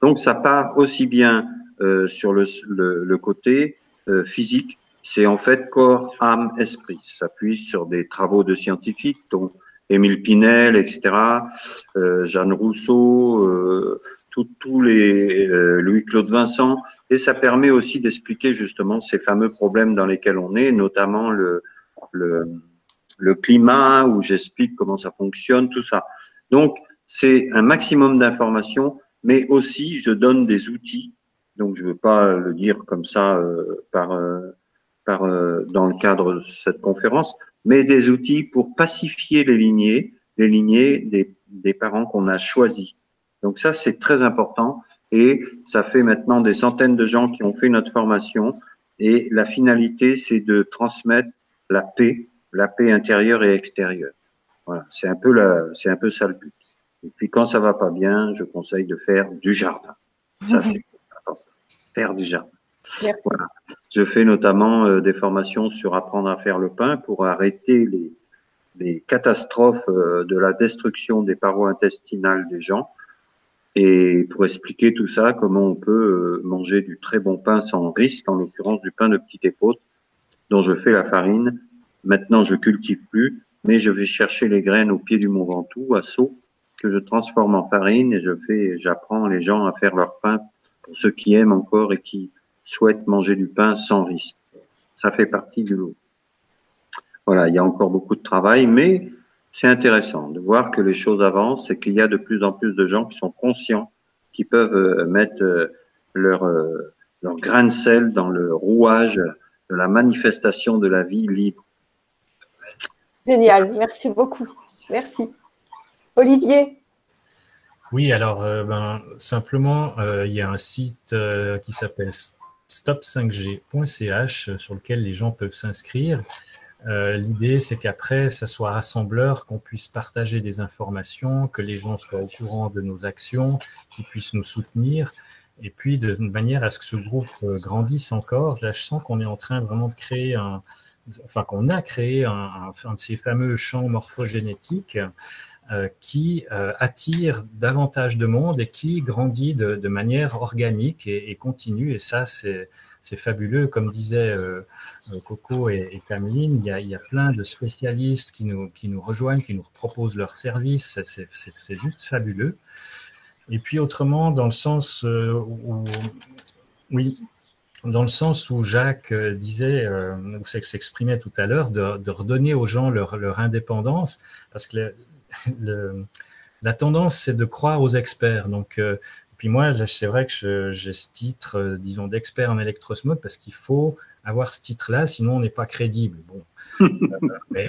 Donc ça part aussi bien euh, sur le, le, le côté euh, physique, c'est en fait corps, âme, esprit. Ça s'appuie sur des travaux de scientifiques, dont Émile Pinel, etc., euh, Jeanne Rousseau, euh, tous les euh, Louis-Claude Vincent, et ça permet aussi d'expliquer justement ces fameux problèmes dans lesquels on est, notamment le, le, le climat, où j'explique comment ça fonctionne, tout ça. Donc, c'est un maximum d'informations, mais aussi je donne des outils. Donc, je ne veux pas le dire comme ça euh, par, euh, par, euh, dans le cadre de cette conférence, mais des outils pour pacifier les lignées, les lignées des, des parents qu'on a choisis. Donc ça, c'est très important et ça fait maintenant des centaines de gens qui ont fait notre formation et la finalité, c'est de transmettre la paix, la paix intérieure et extérieure. Voilà, c'est un peu la, c'est un peu ça le but. Et puis quand ça va pas bien, je conseille de faire du jardin. Ça, [LAUGHS] c'est faire du jardin. Merci. Voilà. Je fais notamment euh, des formations sur apprendre à faire le pain pour arrêter les, les catastrophes euh, de la destruction des parois intestinales des gens et pour expliquer tout ça, comment on peut euh, manger du très bon pain sans risque, en l'occurrence du pain de petite épaule, dont je fais la farine. Maintenant, je cultive plus, mais je vais chercher les graines au pied du Mont Ventoux, à Sceaux, que je transforme en farine et je fais, j'apprends les gens à faire leur pain pour ceux qui aiment encore et qui souhaitent manger du pain sans risque. Ça fait partie du lot. Voilà, il y a encore beaucoup de travail, mais c'est intéressant de voir que les choses avancent et qu'il y a de plus en plus de gens qui sont conscients, qui peuvent euh, mettre euh, leur, euh, leur grain de sel dans le rouage de la manifestation de la vie libre. Génial, merci beaucoup. Merci. Olivier, Oui, alors euh, ben, simplement, euh, il y a un site euh, qui s'appelle stop5g.ch euh, sur lequel les gens peuvent s'inscrire. Euh, L'idée, c'est qu'après, ça soit rassembleur, qu'on puisse partager des informations, que les gens soient au courant de nos actions, qu'ils puissent nous soutenir. Et puis, de manière à ce que ce groupe euh, grandisse encore, là, je sens qu'on est en train vraiment de créer un, enfin, qu'on a créé un, un, de ces fameux champs morphogénétiques euh, qui euh, attire davantage de monde et qui grandit de, de manière organique et, et, continue. Et ça, c'est c'est fabuleux. Comme disaient euh, Coco et, et Cameline, il y, a, plein de spécialistes qui nous, qui nous rejoignent, qui nous proposent leurs services. C'est juste fabuleux. Et puis autrement, dans le sens euh, où, oui, dans le sens où Jacques disait, euh, ou s'exprimait tout à l'heure, de, redonner aux gens leur, leur indépendance, parce que la tendance, c'est de croire aux experts. Donc, euh, puis moi, c'est vrai que j'ai ce titre, euh, disons, d'expert en électrosmog parce qu'il faut avoir ce titre-là, sinon on n'est pas crédible. Bon, [LAUGHS] euh, mais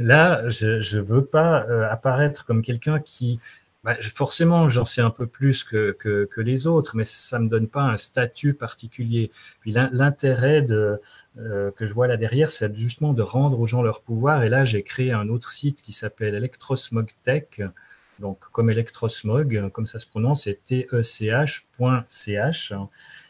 là, je ne veux pas euh, apparaître comme quelqu'un qui, bah, forcément, j'en sais un peu plus que, que, que, les autres, mais ça me donne pas un statut particulier. Puis l'intérêt de euh, que je vois là derrière, c'est justement de rendre aux gens leur pouvoir. Et là, j'ai créé un autre site qui s'appelle Electrosmog Tech donc comme électrosmog, comme ça se prononce, c'est tech.ch.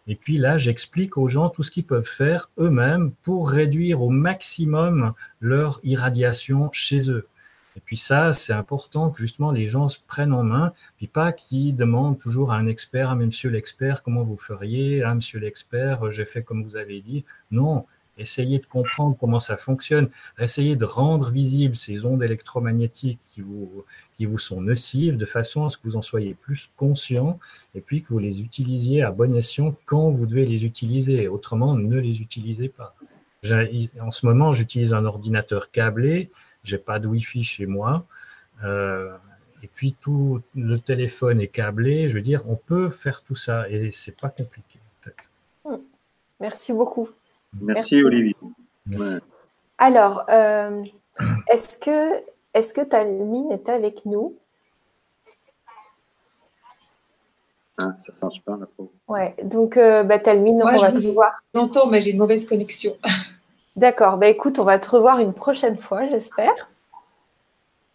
Et puis là, j'explique aux gens tout ce qu'ils peuvent faire eux-mêmes pour réduire au maximum leur irradiation chez eux. Et puis ça, c'est important que justement les gens se prennent en main, puis pas qu'ils demandent toujours à un expert, à monsieur l'expert, comment vous feriez, à monsieur l'expert, j'ai fait comme vous avez dit. Non, essayez de comprendre comment ça fonctionne, essayez de rendre visibles ces ondes électromagnétiques qui vous, qui vous sont nocives de façon à ce que vous en soyez plus conscient et puis que vous les utilisiez à bon escient quand vous devez les utiliser. Autrement, ne les utilisez pas. En ce moment, j'utilise un ordinateur câblé, j'ai pas de Wi-Fi chez moi. Euh, et puis tout le téléphone est câblé. Je veux dire, on peut faire tout ça et c'est pas compliqué. Fait. Merci beaucoup. Merci, Merci. Olivier. Merci. Ouais. Alors, euh, est-ce que, est que Talmine est avec nous? Ah, Ça ne marche pas, la pauvre. Ouais, donc euh, bah, Talmine, Moi, on va te revoir. J'entends, mais j'ai une mauvaise connexion. D'accord, bah, écoute, on va te revoir une prochaine fois, j'espère.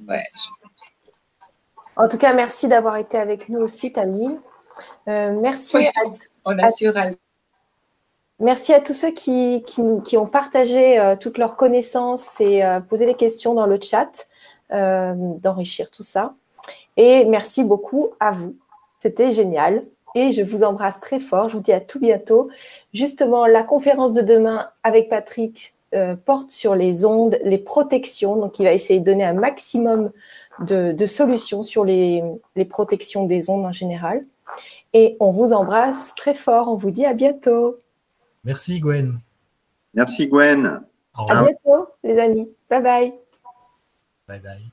Ouais. En tout cas, merci d'avoir été avec nous aussi, Tamine. Euh, merci, Oui, à, On assure à merci à tous ceux qui, ont partagé euh, toutes leurs connaissances et euh, posé des questions dans le chat, euh, d'enrichir tout ça. Et merci beaucoup à vous. C'était génial. Et je vous embrasse très fort. Je vous dis à tout bientôt. Justement, la conférence de demain avec Patrick porte sur les ondes, les protections. Donc, il va essayer de donner un maximum de, de solutions sur les, les protections des ondes en général. Et on vous embrasse très fort. On vous dit à bientôt. Merci Gwen. Merci Gwen. Au À revoir. bientôt, les amis. Bye bye. Bye bye.